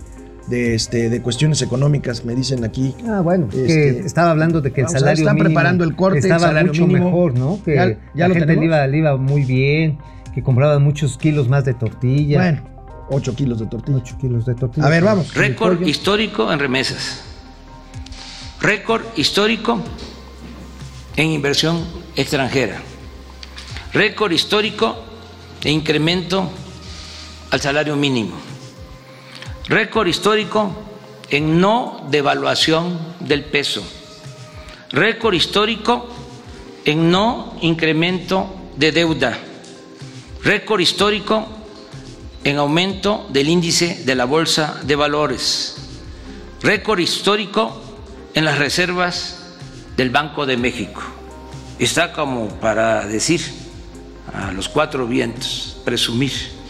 de, este, de cuestiones económicas, me dicen aquí. Ah, bueno, es Este, que estaba hablando de que el a ver, salario están mínimo preparando el corte, el estaba salario mucho mínimo. mejor, ¿no? Que ¿Ya- ya la lo gente le iba, le iba muy bien, que compraban muchos kilos más de tortilla. Bueno, 8 kilos de tortilla. 8 kilos de tortilla. A ver, vamos. Récord histórico en remesas. Récord histórico en inversión extranjera. Récord histórico en incremento al salario mínimo. Récord histórico en no devaluación del peso. Récord histórico en no incremento de deuda. Récord histórico en aumento del índice de la Bolsa de Valores. Récord histórico en las reservas del Banco de México. Está como para decir a los cuatro vientos, presumir.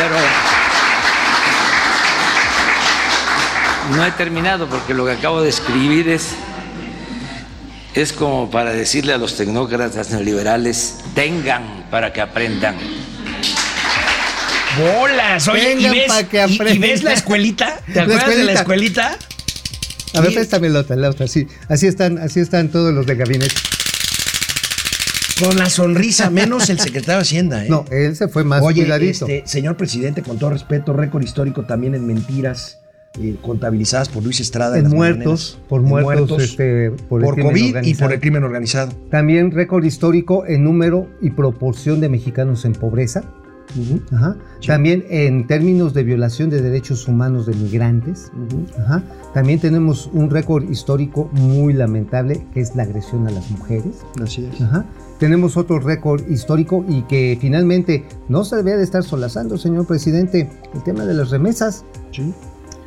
Pero no he terminado porque lo que acabo de escribir es es como para decirle a los tecnócratas neoliberales, tengan para que aprendan. ¡Bolas! Oye, ¿y Vengan ves, que y- y ves la escuelita? ¿Te La acuerdas de la escuelita. A ver, préstame la otra, la otra, sí. Así están, así están todos los de gabinete. Con la sonrisa, menos el secretario de Hacienda, ¿eh? No, él se fue más Oye, cuidadito. este, señor presidente, con todo respeto, récord histórico también en mentiras eh, contabilizadas por Luis Estrada. en muertos, por En muertos, este, por, COVID y por el crimen organizado. También récord histórico en número y proporción de mexicanos en pobreza. Ajá. Sí. También en términos de violación de derechos humanos de migrantes. Ajá. También tenemos un récord histórico muy lamentable que es la agresión a las mujeres. Así es. Ajá. Tenemos otro récord histórico y que finalmente no se debe de estar solazando, señor presidente, el tema de las remesas. Sí.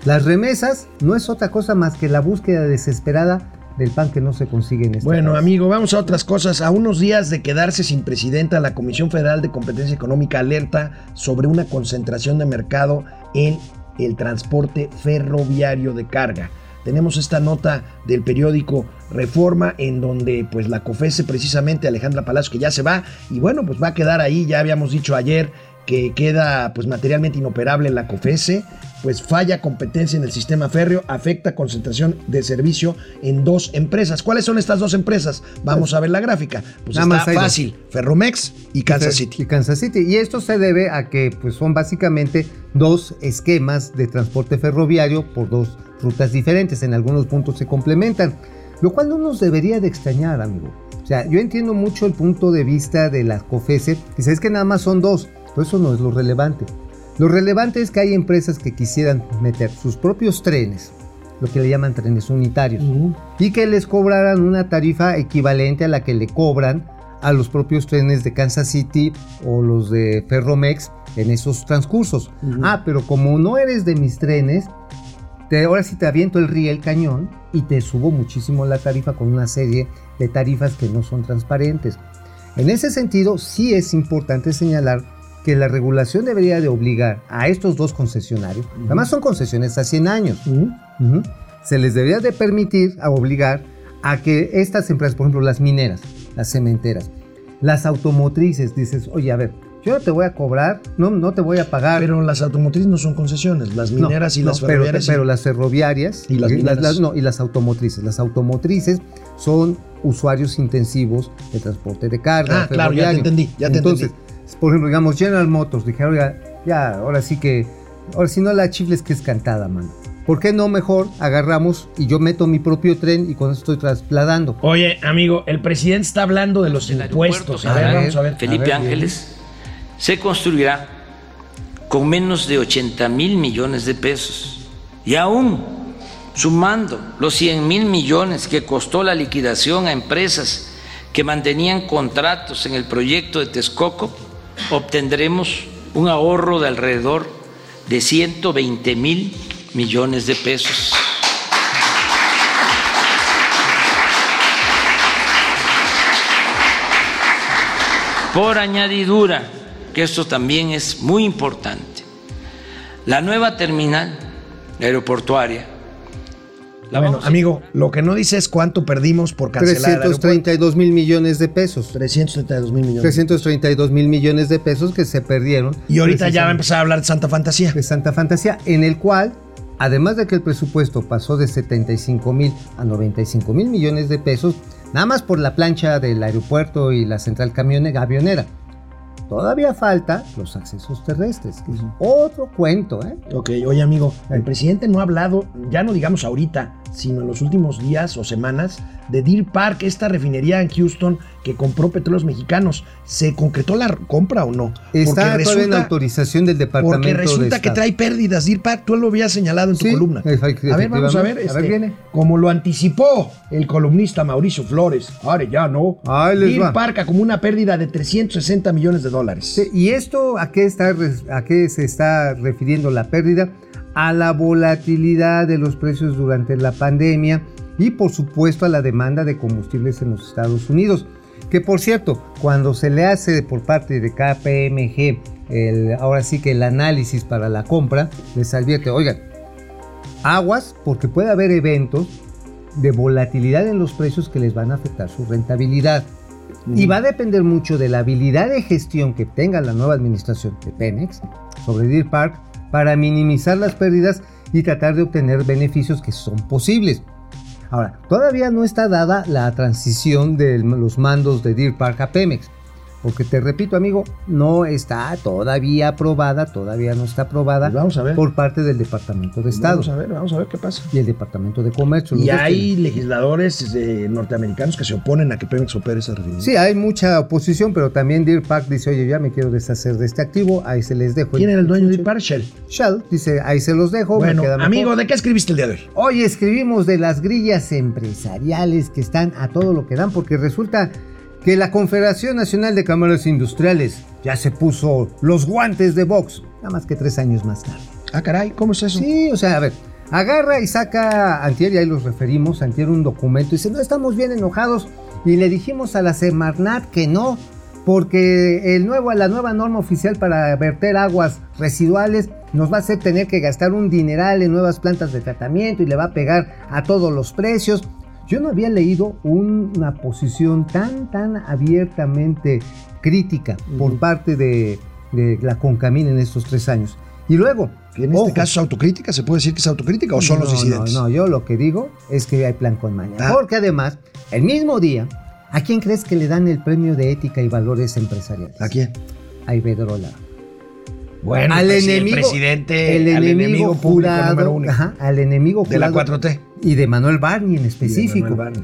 Las remesas no es otra cosa más que la búsqueda desesperada del pan que no se consigue en este Bueno, país. amigo, vamos a otras cosas. A unos días de quedarse sin presidenta, la Comisión Federal de Competencia Económica alerta sobre una concentración de mercado en el transporte ferroviario de carga. Tenemos esta nota del periódico Reforma en donde pues la COFESE precisamente Alejandra Palacio que ya se va y bueno pues va a quedar ahí, ya habíamos dicho ayer que queda pues materialmente inoperable la COFESE, pues falla competencia en el sistema férreo, afecta concentración de servicio en dos empresas. ¿Cuáles son estas dos empresas? Vamos a ver la gráfica. Pues Nada más está dos. fácil, Ferromex y Kansas City. Y Kansas City. Y esto se debe a que pues, son básicamente dos esquemas de transporte ferroviario por dos rutas diferentes. En algunos puntos se complementan. Lo cual no nos debería de extrañar, amigo. O sea, yo entiendo mucho el punto de vista de la COFESE. Dice, es que nada más son dos. Pero eso no es lo relevante. Lo relevante es que hay empresas que quisieran meter sus propios trenes, lo que le llaman trenes unitarios, y que les cobraran una tarifa equivalente a la que le cobran a los propios trenes de Kansas City o los de Ferromex en esos transcursos. Ah, pero como no eres de mis trenes, te, ahora sí te aviento el riel cañón y te subo muchísimo la tarifa con una serie de tarifas que no son transparentes. En ese sentido, sí es importante señalar que la regulación debería de obligar a estos dos concesionarios, además son concesiones a 100 años, se les debería de permitir, a obligar a que estas empresas, por ejemplo, las mineras, las cementeras, las automotrices, dices, oye, a ver, yo no te voy a cobrar, no, no te voy a pagar. Pero las automotrices no son concesiones, las No, mineras y no, las pero- ferroviarias. sí. Pero, las ferroviarias Y las mineras. no, y las automotrices. Las automotrices son usuarios intensivos de transporte de carga. Ah, claro, ya te entendí, ya te Entonces, por ejemplo, digamos, General Motors, dijeron, oiga, ya, ahora sí que, ahora sí no la chifles que es cantada, mano. ¿Por qué no mejor agarramos y yo meto mi propio tren y con eso estoy trasladando? Oye, amigo, el presidente está hablando de los impuestos. aeropuerto A ver, federal vamos a ver. Felipe A ver, Ángeles se construirá con menos de 80 mil millones de pesos. Y aún sumando los 100 mil millones que costó la liquidación a empresas que mantenían contratos en el proyecto de Texcoco, obtendremos un ahorro de alrededor de 120 mil millones de pesos. Por añadidura, que esto también es muy importante, la nueva terminal aeroportuaria. la Bueno, amigo, lo que no dice es cuánto perdimos por cancelar el aeropuerto. 332 mil millones de pesos. 332 mil millones. 332 mil millones de pesos que se perdieron. Y ahorita ya va a empezar a hablar de Santa Fantasía. de Santa Fantasía, en el cual, además de que el presupuesto pasó de 75 mil a 95 mil millones de pesos, nada más por la plancha del aeropuerto y la central camione- avionera. Todavía falta los accesos terrestres, que es otro cuento, ¿eh? Ok, oye amigo, el presidente no ha hablado, ya no digamos ahorita, sino en los últimos días o semanas, de Deer Park, esta refinería en Houston que compró petróleos mexicanos. ¿Se concretó la compra o no? Está todavía en autorización del Departamento Porque resulta de que Estado. trae pérdidas Deer Park, tú lo habías señalado en tu Sí, columna. A ver, vamos a ver, A ver, este, viene. como lo anticipó el columnista Mauricio Flores, ahora ya no. Va. Park como una pérdida de 360 millones de dólares. Sí, ¿Y esto a qué, está, a qué se está refiriendo la pérdida? A la volatilidad de los precios durante la pandemia y por supuesto a la demanda de combustibles en los Estados Unidos. Que por cierto, cuando se le hace por parte de KPMG, el, ahora sí que el análisis para la compra, les advierte, oigan, aguas porque puede haber eventos de volatilidad en los precios que les van a afectar su rentabilidad. Y va a depender mucho de la habilidad de gestión que tenga la nueva administración de Pemex sobre Deer Park para minimizar las pérdidas y tratar de obtener beneficios que son posibles. Ahora, todavía no está dada la transición de los mandos de Deer Park a Pemex, Porque te repito, amigo, no está todavía aprobada, todavía no está aprobada Pues vamos a ver. por parte del Departamento de Estado Vamos a ver, vamos a ver qué pasa. y el Departamento de Comercio. Y hay legisladores eh, norteamericanos que se oponen a que Pemex opere esa refinería. Sí, hay mucha oposición, pero también Deer Park dice, oye, ya me quiero deshacer de este activo, ahí se les dejo. ¿Quién era el dueño de Park? Shell. Shell dice, ahí se los dejo. me Bueno, queda mejor". amigo, ¿de qué escribiste el día de hoy? Hoy escribimos de las grillas empresariales que están a todo lo que dan, porque resulta que la Confederación Nacional de Cámaras Industriales ya se puso los guantes de box, nada más que tres años más tarde. Ah, caray, ¿cómo es eso? Sí, o sea, a ver, agarra y saca, antier, y ahí los referimos, antier un documento, y dice, no, estamos bien enojados, y le dijimos a la Semarnat que no, porque el nuevo, la nueva norma oficial para verter aguas residuales nos va a hacer tener que gastar un dineral en nuevas plantas de tratamiento y le va a pegar a todos los precios. Yo no había leído una posición tan, tan abiertamente crítica por parte de, de la Concamín en estos tres años. Y luego, ¿Que en este ojo, caso es autocrítica? ¿Se puede decir que es autocrítica o son los no, disidentes? No, no, yo lo que digo es que hay plan con maña. Ah. Porque además, el mismo día, ¿a quién crees que le dan el premio de ética y valores empresariales? ¿A quién? A Iberdrola. Bueno, al sí, enemigo, el presidente, el al enemigo, público jurado, número uno ajá, al enemigo de la jurado 4T. y de Manuel Barney en específico. Barney.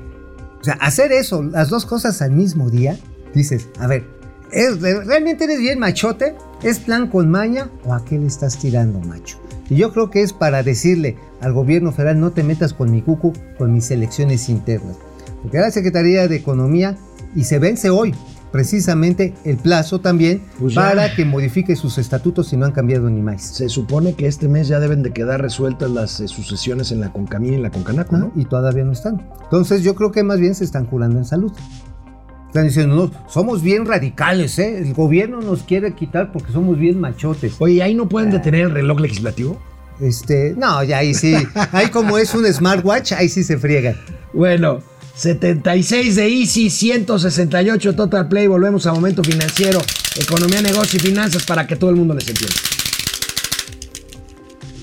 O sea, hacer eso, las dos cosas al mismo día, dices, a ver, ¿es- ¿realmente eres bien machote? ¿Es plan con maña o a qué le estás tirando, macho? Y yo creo que es para decirle al gobierno federal, no te metas con mi cucu, con mis elecciones internas. Porque la Secretaría de Economía, y se vence hoy, precisamente el plazo también, Pues para que modifique sus estatutos si no han cambiado ni más. Se supone que este mes ya deben de quedar resueltas las eh, sucesiones en la Concamín y en la Concanaco, ¿no? Y todavía no están. Entonces yo creo que más bien se están curando en salud. Están diciendo, no, somos bien radicales, ¿eh? El gobierno nos quiere quitar porque somos bien machotes. Oye, ¿ahí no pueden detener el reloj legislativo? Este, no, ya ahí sí. Ahí como es un smartwatch, ahí sí se friegan. Bueno, 76 de Easy, 168 Total Play. Volvemos a momento financiero, economía, negocio y finanzas para que todo el mundo les entienda.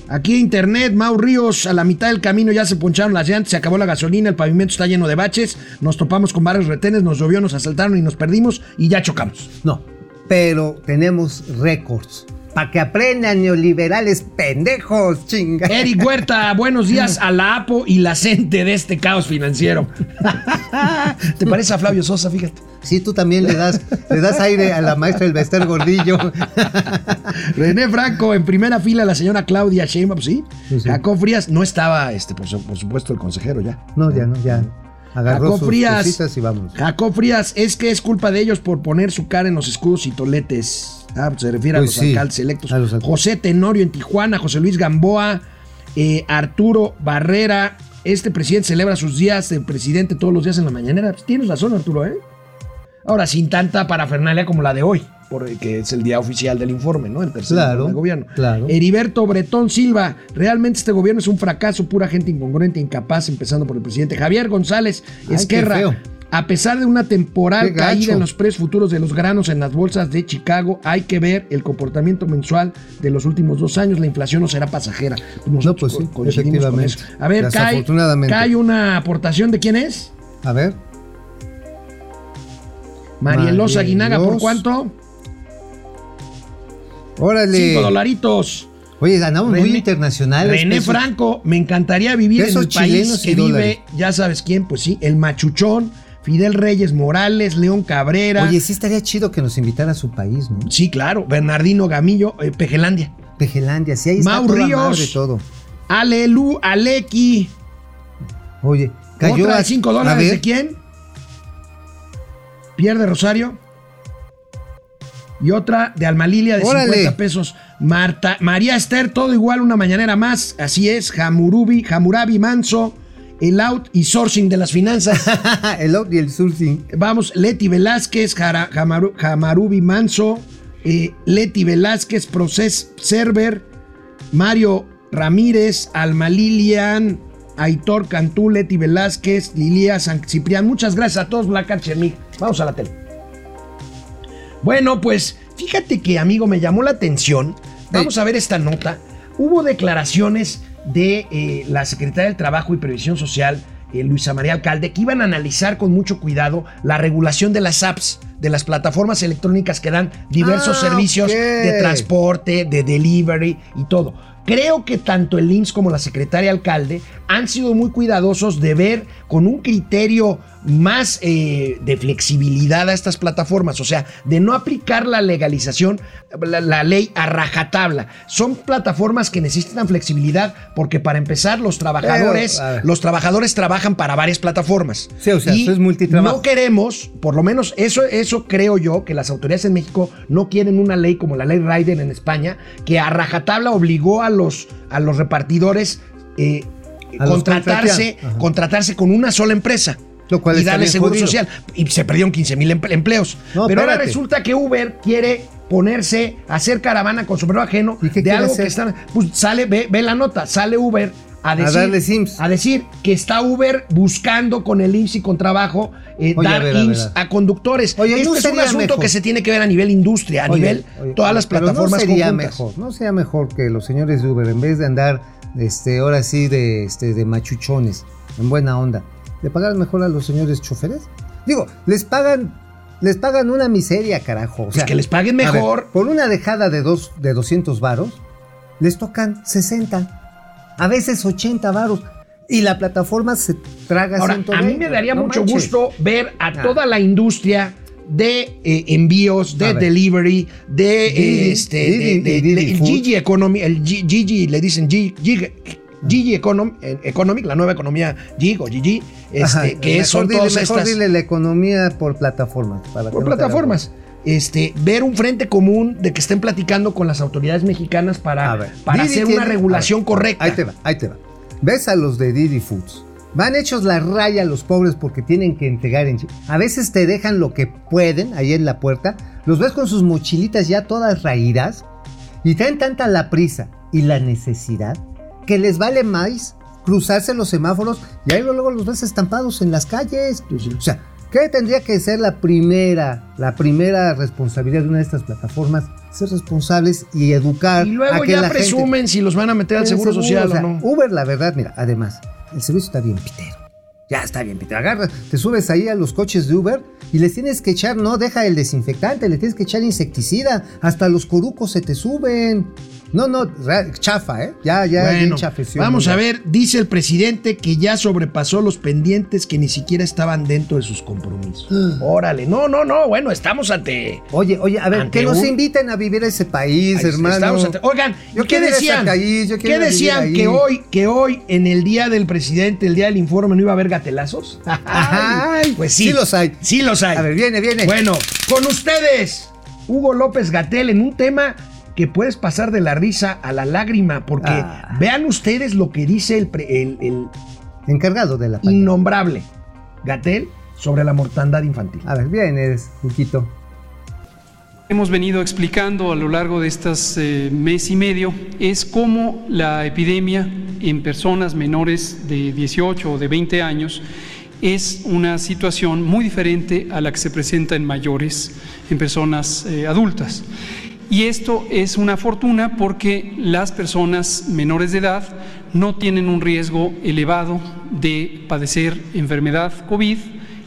Aquí internet, Mau Ríos, a la mitad del camino ya se poncharon las llantas, se acabó la gasolina, el pavimento está lleno de baches, nos topamos con varios retenes, nos llovió, nos asaltaron y nos perdimos y ya chocamos. No, pero tenemos récords. Para que aprendan neoliberales pendejos, chinga. Eric Huerta, buenos días a la APO y la CENTE de este caos financiero. ¿Te parece a Flavio Sosa? Fíjate. Sí, tú también le das, le das aire a la maestra del Bester Gordillo. René Franco, en primera fila la señora Claudia Sheinbaum, ¿sí? Sí, sí. Jacob Frías, no estaba, este, por, su- por supuesto, el consejero ya. No, ya no, ya. Agarró Jacob sus Frías. y vamos. Jacob Frías, es que es culpa de ellos por poner su cara en los escudos y toletes. Ah, pues se refiere a los sí, alcaldes electos. a los alcaldes. José Tenorio en Tijuana, José Luis Gamboa, eh, Arturo Barrera. Este presidente celebra sus días de presidente todos los días en la mañanera. Pues tienes razón, Arturo, ¿eh? Ahora, sin tanta parafernalia como la de hoy, porque es el día oficial del informe, ¿no? El tercer Claro, informe de gobierno. claro. Heriberto Bretón Silva, realmente este gobierno es un fracaso, pura gente incongruente, incapaz, empezando por el presidente. Javier González Ay, Esquerra. A pesar de una temporal caída en los precios futuros de los granos en las bolsas de Chicago, hay que ver el comportamiento mensual de los últimos dos años. La inflación no será pasajera. Nosotros No, pues sí, co- coincidimos con efectivamente. eso. A ver, cae, una aportación de quién es? A ver. Marielosa Aguinaga, ¿por Marielos. cuánto? Órale. Cinco dolaritos. Oye, andamos muy internacionales. René pesos. Franco, me encantaría vivir en el país que vive, dólares. ya sabes quién, pues sí, el Machuchón, Fidel Reyes Morales, León Cabrera. Oye, sí estaría chido que nos invitara a su país, ¿no? sí, claro, Bernardino Gamillo, eh, Pejelandia. Pejelandia, sí, ahí está Mau toda Ríos. madre todo. Alelu, Aleki. Oye, cayó Otra a de 5 a dólares de quién? Pierde Rosario. Y otra de Almalilia de Órale. 50 pesos. Marta, María Esther, todo igual, una mañanera más. Así es, Hamurubi, Hamurabi Manso, el out y sourcing de las finanzas. el out y el surfing. Vamos, Leti Velázquez, Jara- Jamaru- Jamarubi Manso, eh, Leti Velázquez, Process Server, Mario Ramírez, Alma Lilian, Aitor Cantú, Leti Velázquez, Lilia San Ciprián. Muchas gracias a todos, Black Cat Chernic. Vamos a la tele. Bueno, pues fíjate que, amigo, me llamó la atención. Vamos a ver esta nota. Hubo declaraciones de eh, la Secretaría del Trabajo y Previsión Social, eh, Luisa María Alcalde, que iban a analizar con mucho cuidado la regulación de las apps, de las plataformas electrónicas que dan diversos Ah, servicios de transporte, de delivery y todo. Creo que tanto el IMSS como la secretaria alcalde han sido muy cuidadosos de ver con un criterio más eh, de flexibilidad a estas plataformas, o sea, de no aplicar la legalización, la, la ley a rajatabla. Son plataformas que necesitan flexibilidad porque para empezar los trabajadores, los trabajadores trabajan para varias plataformas. Sí, o sea, Y eso es multitrabajo. No queremos, por lo menos eso, eso creo yo, que las autoridades en México no quieren una ley como la ley Ryder en España, que a rajatabla obligó a los, a los repartidores eh, A contratarse, contratarse con una sola empresa. Lo cual y darle seguro jodido. social. Y se perdieron 15 mil empleos. No, Pero ahora resulta que Uber quiere ponerse a hacer caravana con sombrero ajeno ¿Y qué de algo hacer? que están. Pues sale, ve, ve la nota, sale Uber a decir, a decir que está Uber buscando con el IMSS y con trabajo eh, Oye, dar a ver, a IMSS ver. a conductores. Oye, Esto ¿no es un asunto mejor? que se tiene que ver a nivel industria, a Oye, nivel todas las pero plataformas no sería conjuntas. mejor, no sería mejor que los señores de Uber, en vez de andar, este, ahora sí, de, este, de machuchones, en buena onda, le pagaran mejor a los señores choferes. Digo, les pagan, les pagan una miseria, carajo. O Pues que les paguen a ver, mejor. por una dejada de, dos, de 200 varos, les tocan 60, a veces 80 varos. Y la plataforma se traga Ahora, a 120. mí me daría No mucho manches. gusto ver a Ah. toda la industria de eh, envíos, de A ver. delivery, de este, de- de- de- el. Gigi Economy, el Gigi le dicen G- Gig- Gigi Econom- eh, Economic, la nueva economía Gig o Gigi, este, Ajá, que mejor son dile, todas mejor estas dile la economía por plataformas. para por no plataformas. Este, ver un frente común de que estén platicando con las autoridades mexicanas para, ver, para Didi hacer tiene- una regulación ver, correcta. Ahí te va, ahí te va. Ves a los de Didi Foods. Van hechos la raya a los pobres porque tienen que entregar en... A veces te dejan lo que pueden ahí en la puerta. Los ves con sus mochilitas ya todas raídas. Y traen tanta la prisa y la necesidad que les vale más cruzarse los semáforos y ahí luego los ves estampados en las calles. O sea, ¿qué tendría que ser la primera, la primera responsabilidad de una de estas plataformas? Ser responsables y educar y luego a que ya la gente- presumen si los van a meter al seguro, social o sea, o no. Uber, la verdad, mira, además, el servicio está bien pitero. Ya está bien pitero. Agarra, te subes ahí a los coches de Uber y les tienes que echar, no deja el desinfectante, le tienes que echar insecticida. Hasta los corucos se te suben. No, no, chafa, ¿eh? Ya, ya, bien Bueno, vamos ¿no? a ver, dice el presidente que ya sobrepasó los pendientes que ni siquiera estaban dentro de sus compromisos. Órale, no, no, no, bueno, estamos ante... Oye, oye, a ver, que nos inviten a vivir a ese país, Ay, hermano. estamos ante- Oigan, Yo ¿y ¿qué decían? país, yo ¿Qué decían? Que hoy, que hoy, en el día del presidente, el día del informe, no iba a haber gatelazos. Ay, pues sí. sí los hay. Sí los hay. A ver, viene, viene. Bueno, con ustedes, Hugo López Gatel, en un tema que puedes pasar de la risa a la lágrima, porque Ah. vean ustedes lo que dice el, pre- el- el Encargado de la pandemia. innombrable Gatel sobre la mortandad infantil. A ver, vienes, Juquito. Hemos venido explicando a lo largo de estos eh, mes y medio es cómo la epidemia en personas menores de 18 o de 20 años es una situación muy diferente a la que se presenta en mayores, en personas eh, adultas. Y esto es una fortuna porque las personas menores de edad no tienen un riesgo elevado de padecer enfermedad COVID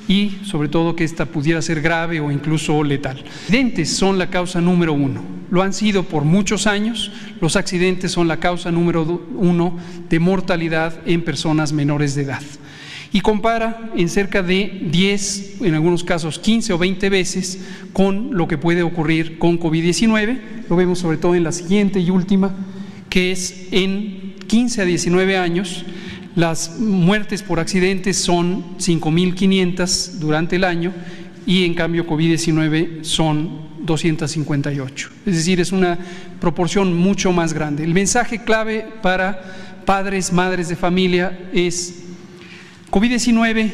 y sobre todo que esta pudiera ser grave o incluso letal. Accidentes son la causa número uno. Lo han sido por muchos años. Los accidentes son la causa número uno de mortalidad en personas menores de edad. Y compara en cerca de 10, en algunos casos 15 o 20 veces con lo que puede ocurrir con COVID-19. Lo vemos sobre todo en la siguiente y última, que es en 15 a 19 años las muertes por accidentes son 5.500 durante el año y en cambio COVID-19 son 258. Es decir, es una proporción mucho más grande. El mensaje clave para padres, madres de familia es COVID-19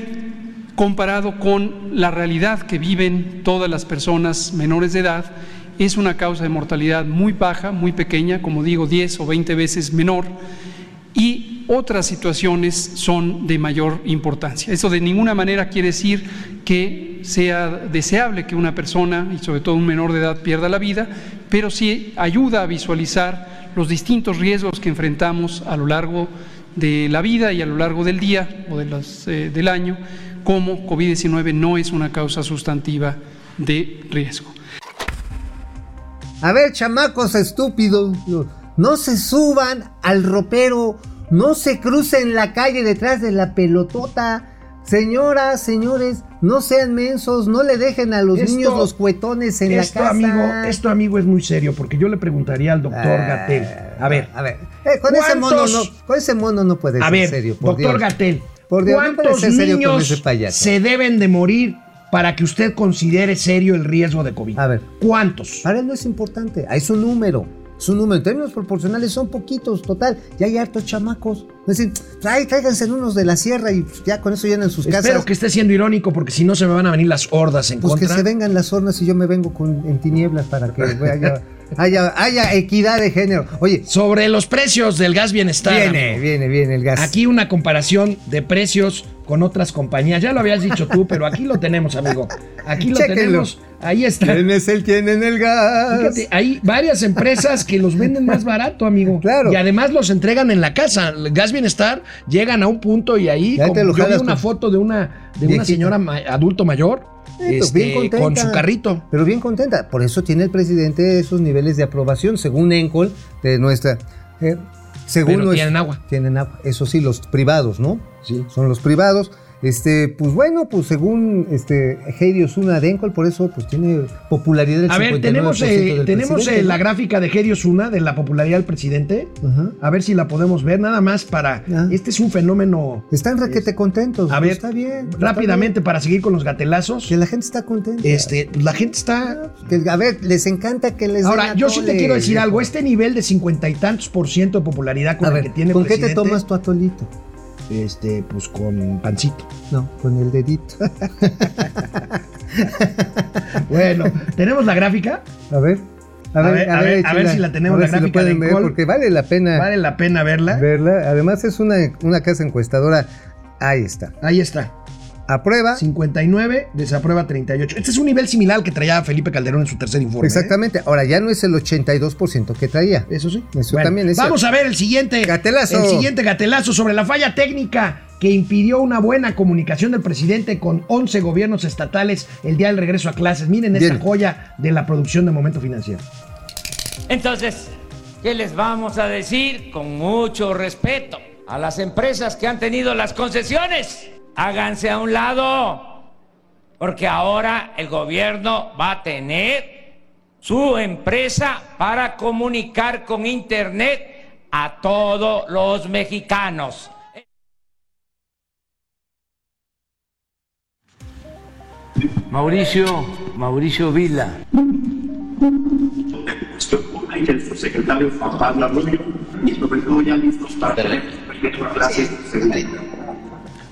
comparado con la realidad que viven todas las personas menores de edad es una causa de mortalidad muy baja, muy pequeña, como digo, 10 o 20 veces menor y otras situaciones son de mayor importancia. Eso de ninguna manera quiere decir que sea deseable que una persona, y sobre todo un menor de edad, pierda la vida, pero sí ayuda a visualizar los distintos riesgos que enfrentamos a lo largo de la vida y a lo largo del día o eh, del año, como COVID-19 no es una causa sustantiva de riesgo. A ver, chamacos estúpidos, no se suban al ropero, no se crucen la calle detrás de la pelotota. Señoras, señores, no sean mensos, no le dejen a los Esto- niños los cuetones en esto, la casa. amigo, esto, amigo, es muy serio, porque yo le preguntaría al doctor Ah, Gatel. A ver, a ver, eh, con ese mono ¿cuántos- no, con ese mono no puede a ser ver, serio, por doctor. Gatel, Por Dios, no ¿cuántos con niños se deben de morir para que usted considere serio el riesgo de COVID? A ver. ¿Cuántos? Para él no es importante, es un número. Es un número. En términos proporcionales son poquitos, total. Ya hay hartos chamacos. Trae, tráiganse unos de la sierra y ya con eso llenan sus Espero casas. que esté siendo irónico, porque si no se me van a venir las hordas en Pues que contra. se vengan las hornas y yo me vengo con, en tinieblas para que haya, haya, haya equidad de género. Oye, Sobre los precios del gas bienestar. viene, amigo. viene, viene el gas. Aquí una comparación de precios con otras compañías. Ya lo habías dicho tú, pero aquí lo tenemos, amigo. Aquí lo Chéquenlo. tenemos. Ahí está. ¿Quién es el quien en el gas? Fíjate, hay varias empresas que los venden más barato, amigo. Claro. Y además los entregan en la casa. El Gas Bienestar llegan a un punto y ahí, como yo vi una foto de una, de una señora ma- adulto mayor Eh, pues este, bien contenta. con su carrito. Pero bien contenta. Por eso tiene el presidente esos niveles de aprobación, según Encol, de nuestra. eh, según Pero tienen agua. Tienen agua. Eso sí, los privados, ¿no? Sí. Son los privados. Este, pues bueno, pues según este Heidi Osuna de Encol, por eso pues tiene popularidad del A ver, 59% tenemos, eh, del tenemos eh, presidente, la gráfica de Geri Osuna de la popularidad del presidente. A ver si la podemos ver, nada más para. Ah. Este es un fenómeno. Están raquete contentos. A pues, ver, está bien. está rápidamente para seguir con los gatelazos. Que la gente está contenta. Este, la gente está. Que, a ver, les encanta que les den Ahora, yo sí te quiero decir algo. Este nivel de cincuenta y tantos por ciento de popularidad con A el ver, que tiene ¿con qué te presidente, tomas tu atolito? Este, pues con pancito. No, con el dedito. Bueno, ¿tenemos la gráfica? A ver. A ver, a ver, a ver échala. si la tenemos, A ver la si lo gráfica pueden ver, Encol. porque vale la pena Vale la pena verla. verla. Además es una, una casa encuestadora. Ahí está. Ahí está. Aprueba. 59, desaprueba 38. Este es un nivel similar al que traía Felipe Calderón en su tercer informe. ¿eh? Exactamente. Ahora ya no es el 82% que traía. Eso sí. Eso también es Vamos a ver el siguiente. Gatelazo. El siguiente gatelazo sobre la falla técnica que impidió una buena comunicación del presidente con 11 gobiernos estatales el día del regreso a clases. Miren esta Bien. joya de la producción de Momento Financiero. Entonces, ¿qué les vamos a decir? Con mucho respeto a las empresas que han tenido las concesiones. Háganse a un lado, porque ahora el gobierno va a tener su empresa para comunicar con Internet a todos los mexicanos. Mauricio, Mauricio Vila. y el subsecretario Juan Pablo Arroyo y sobre todo ya listos para clases.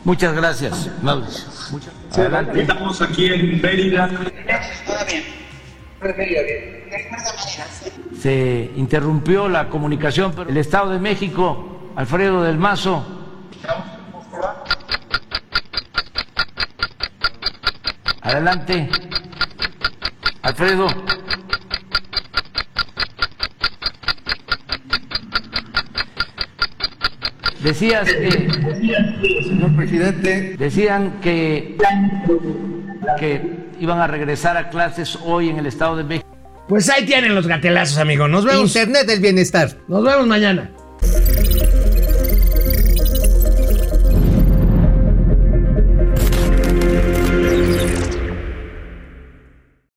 Muchas gracias, Mauricio. Muchas- Adelante. Estamos aquí en Mérida. Se interrumpió la comunicación, pero el Estado de México, Alfredo del Mazo. Adelante. Alfredo. Decías que, Señor presidente, decían que, que iban a regresar a clases hoy en el Estado de México. Pues ahí tienen los gatelazos, amigos. Nos vemos, Internet del bienestar. nos vemos mañana.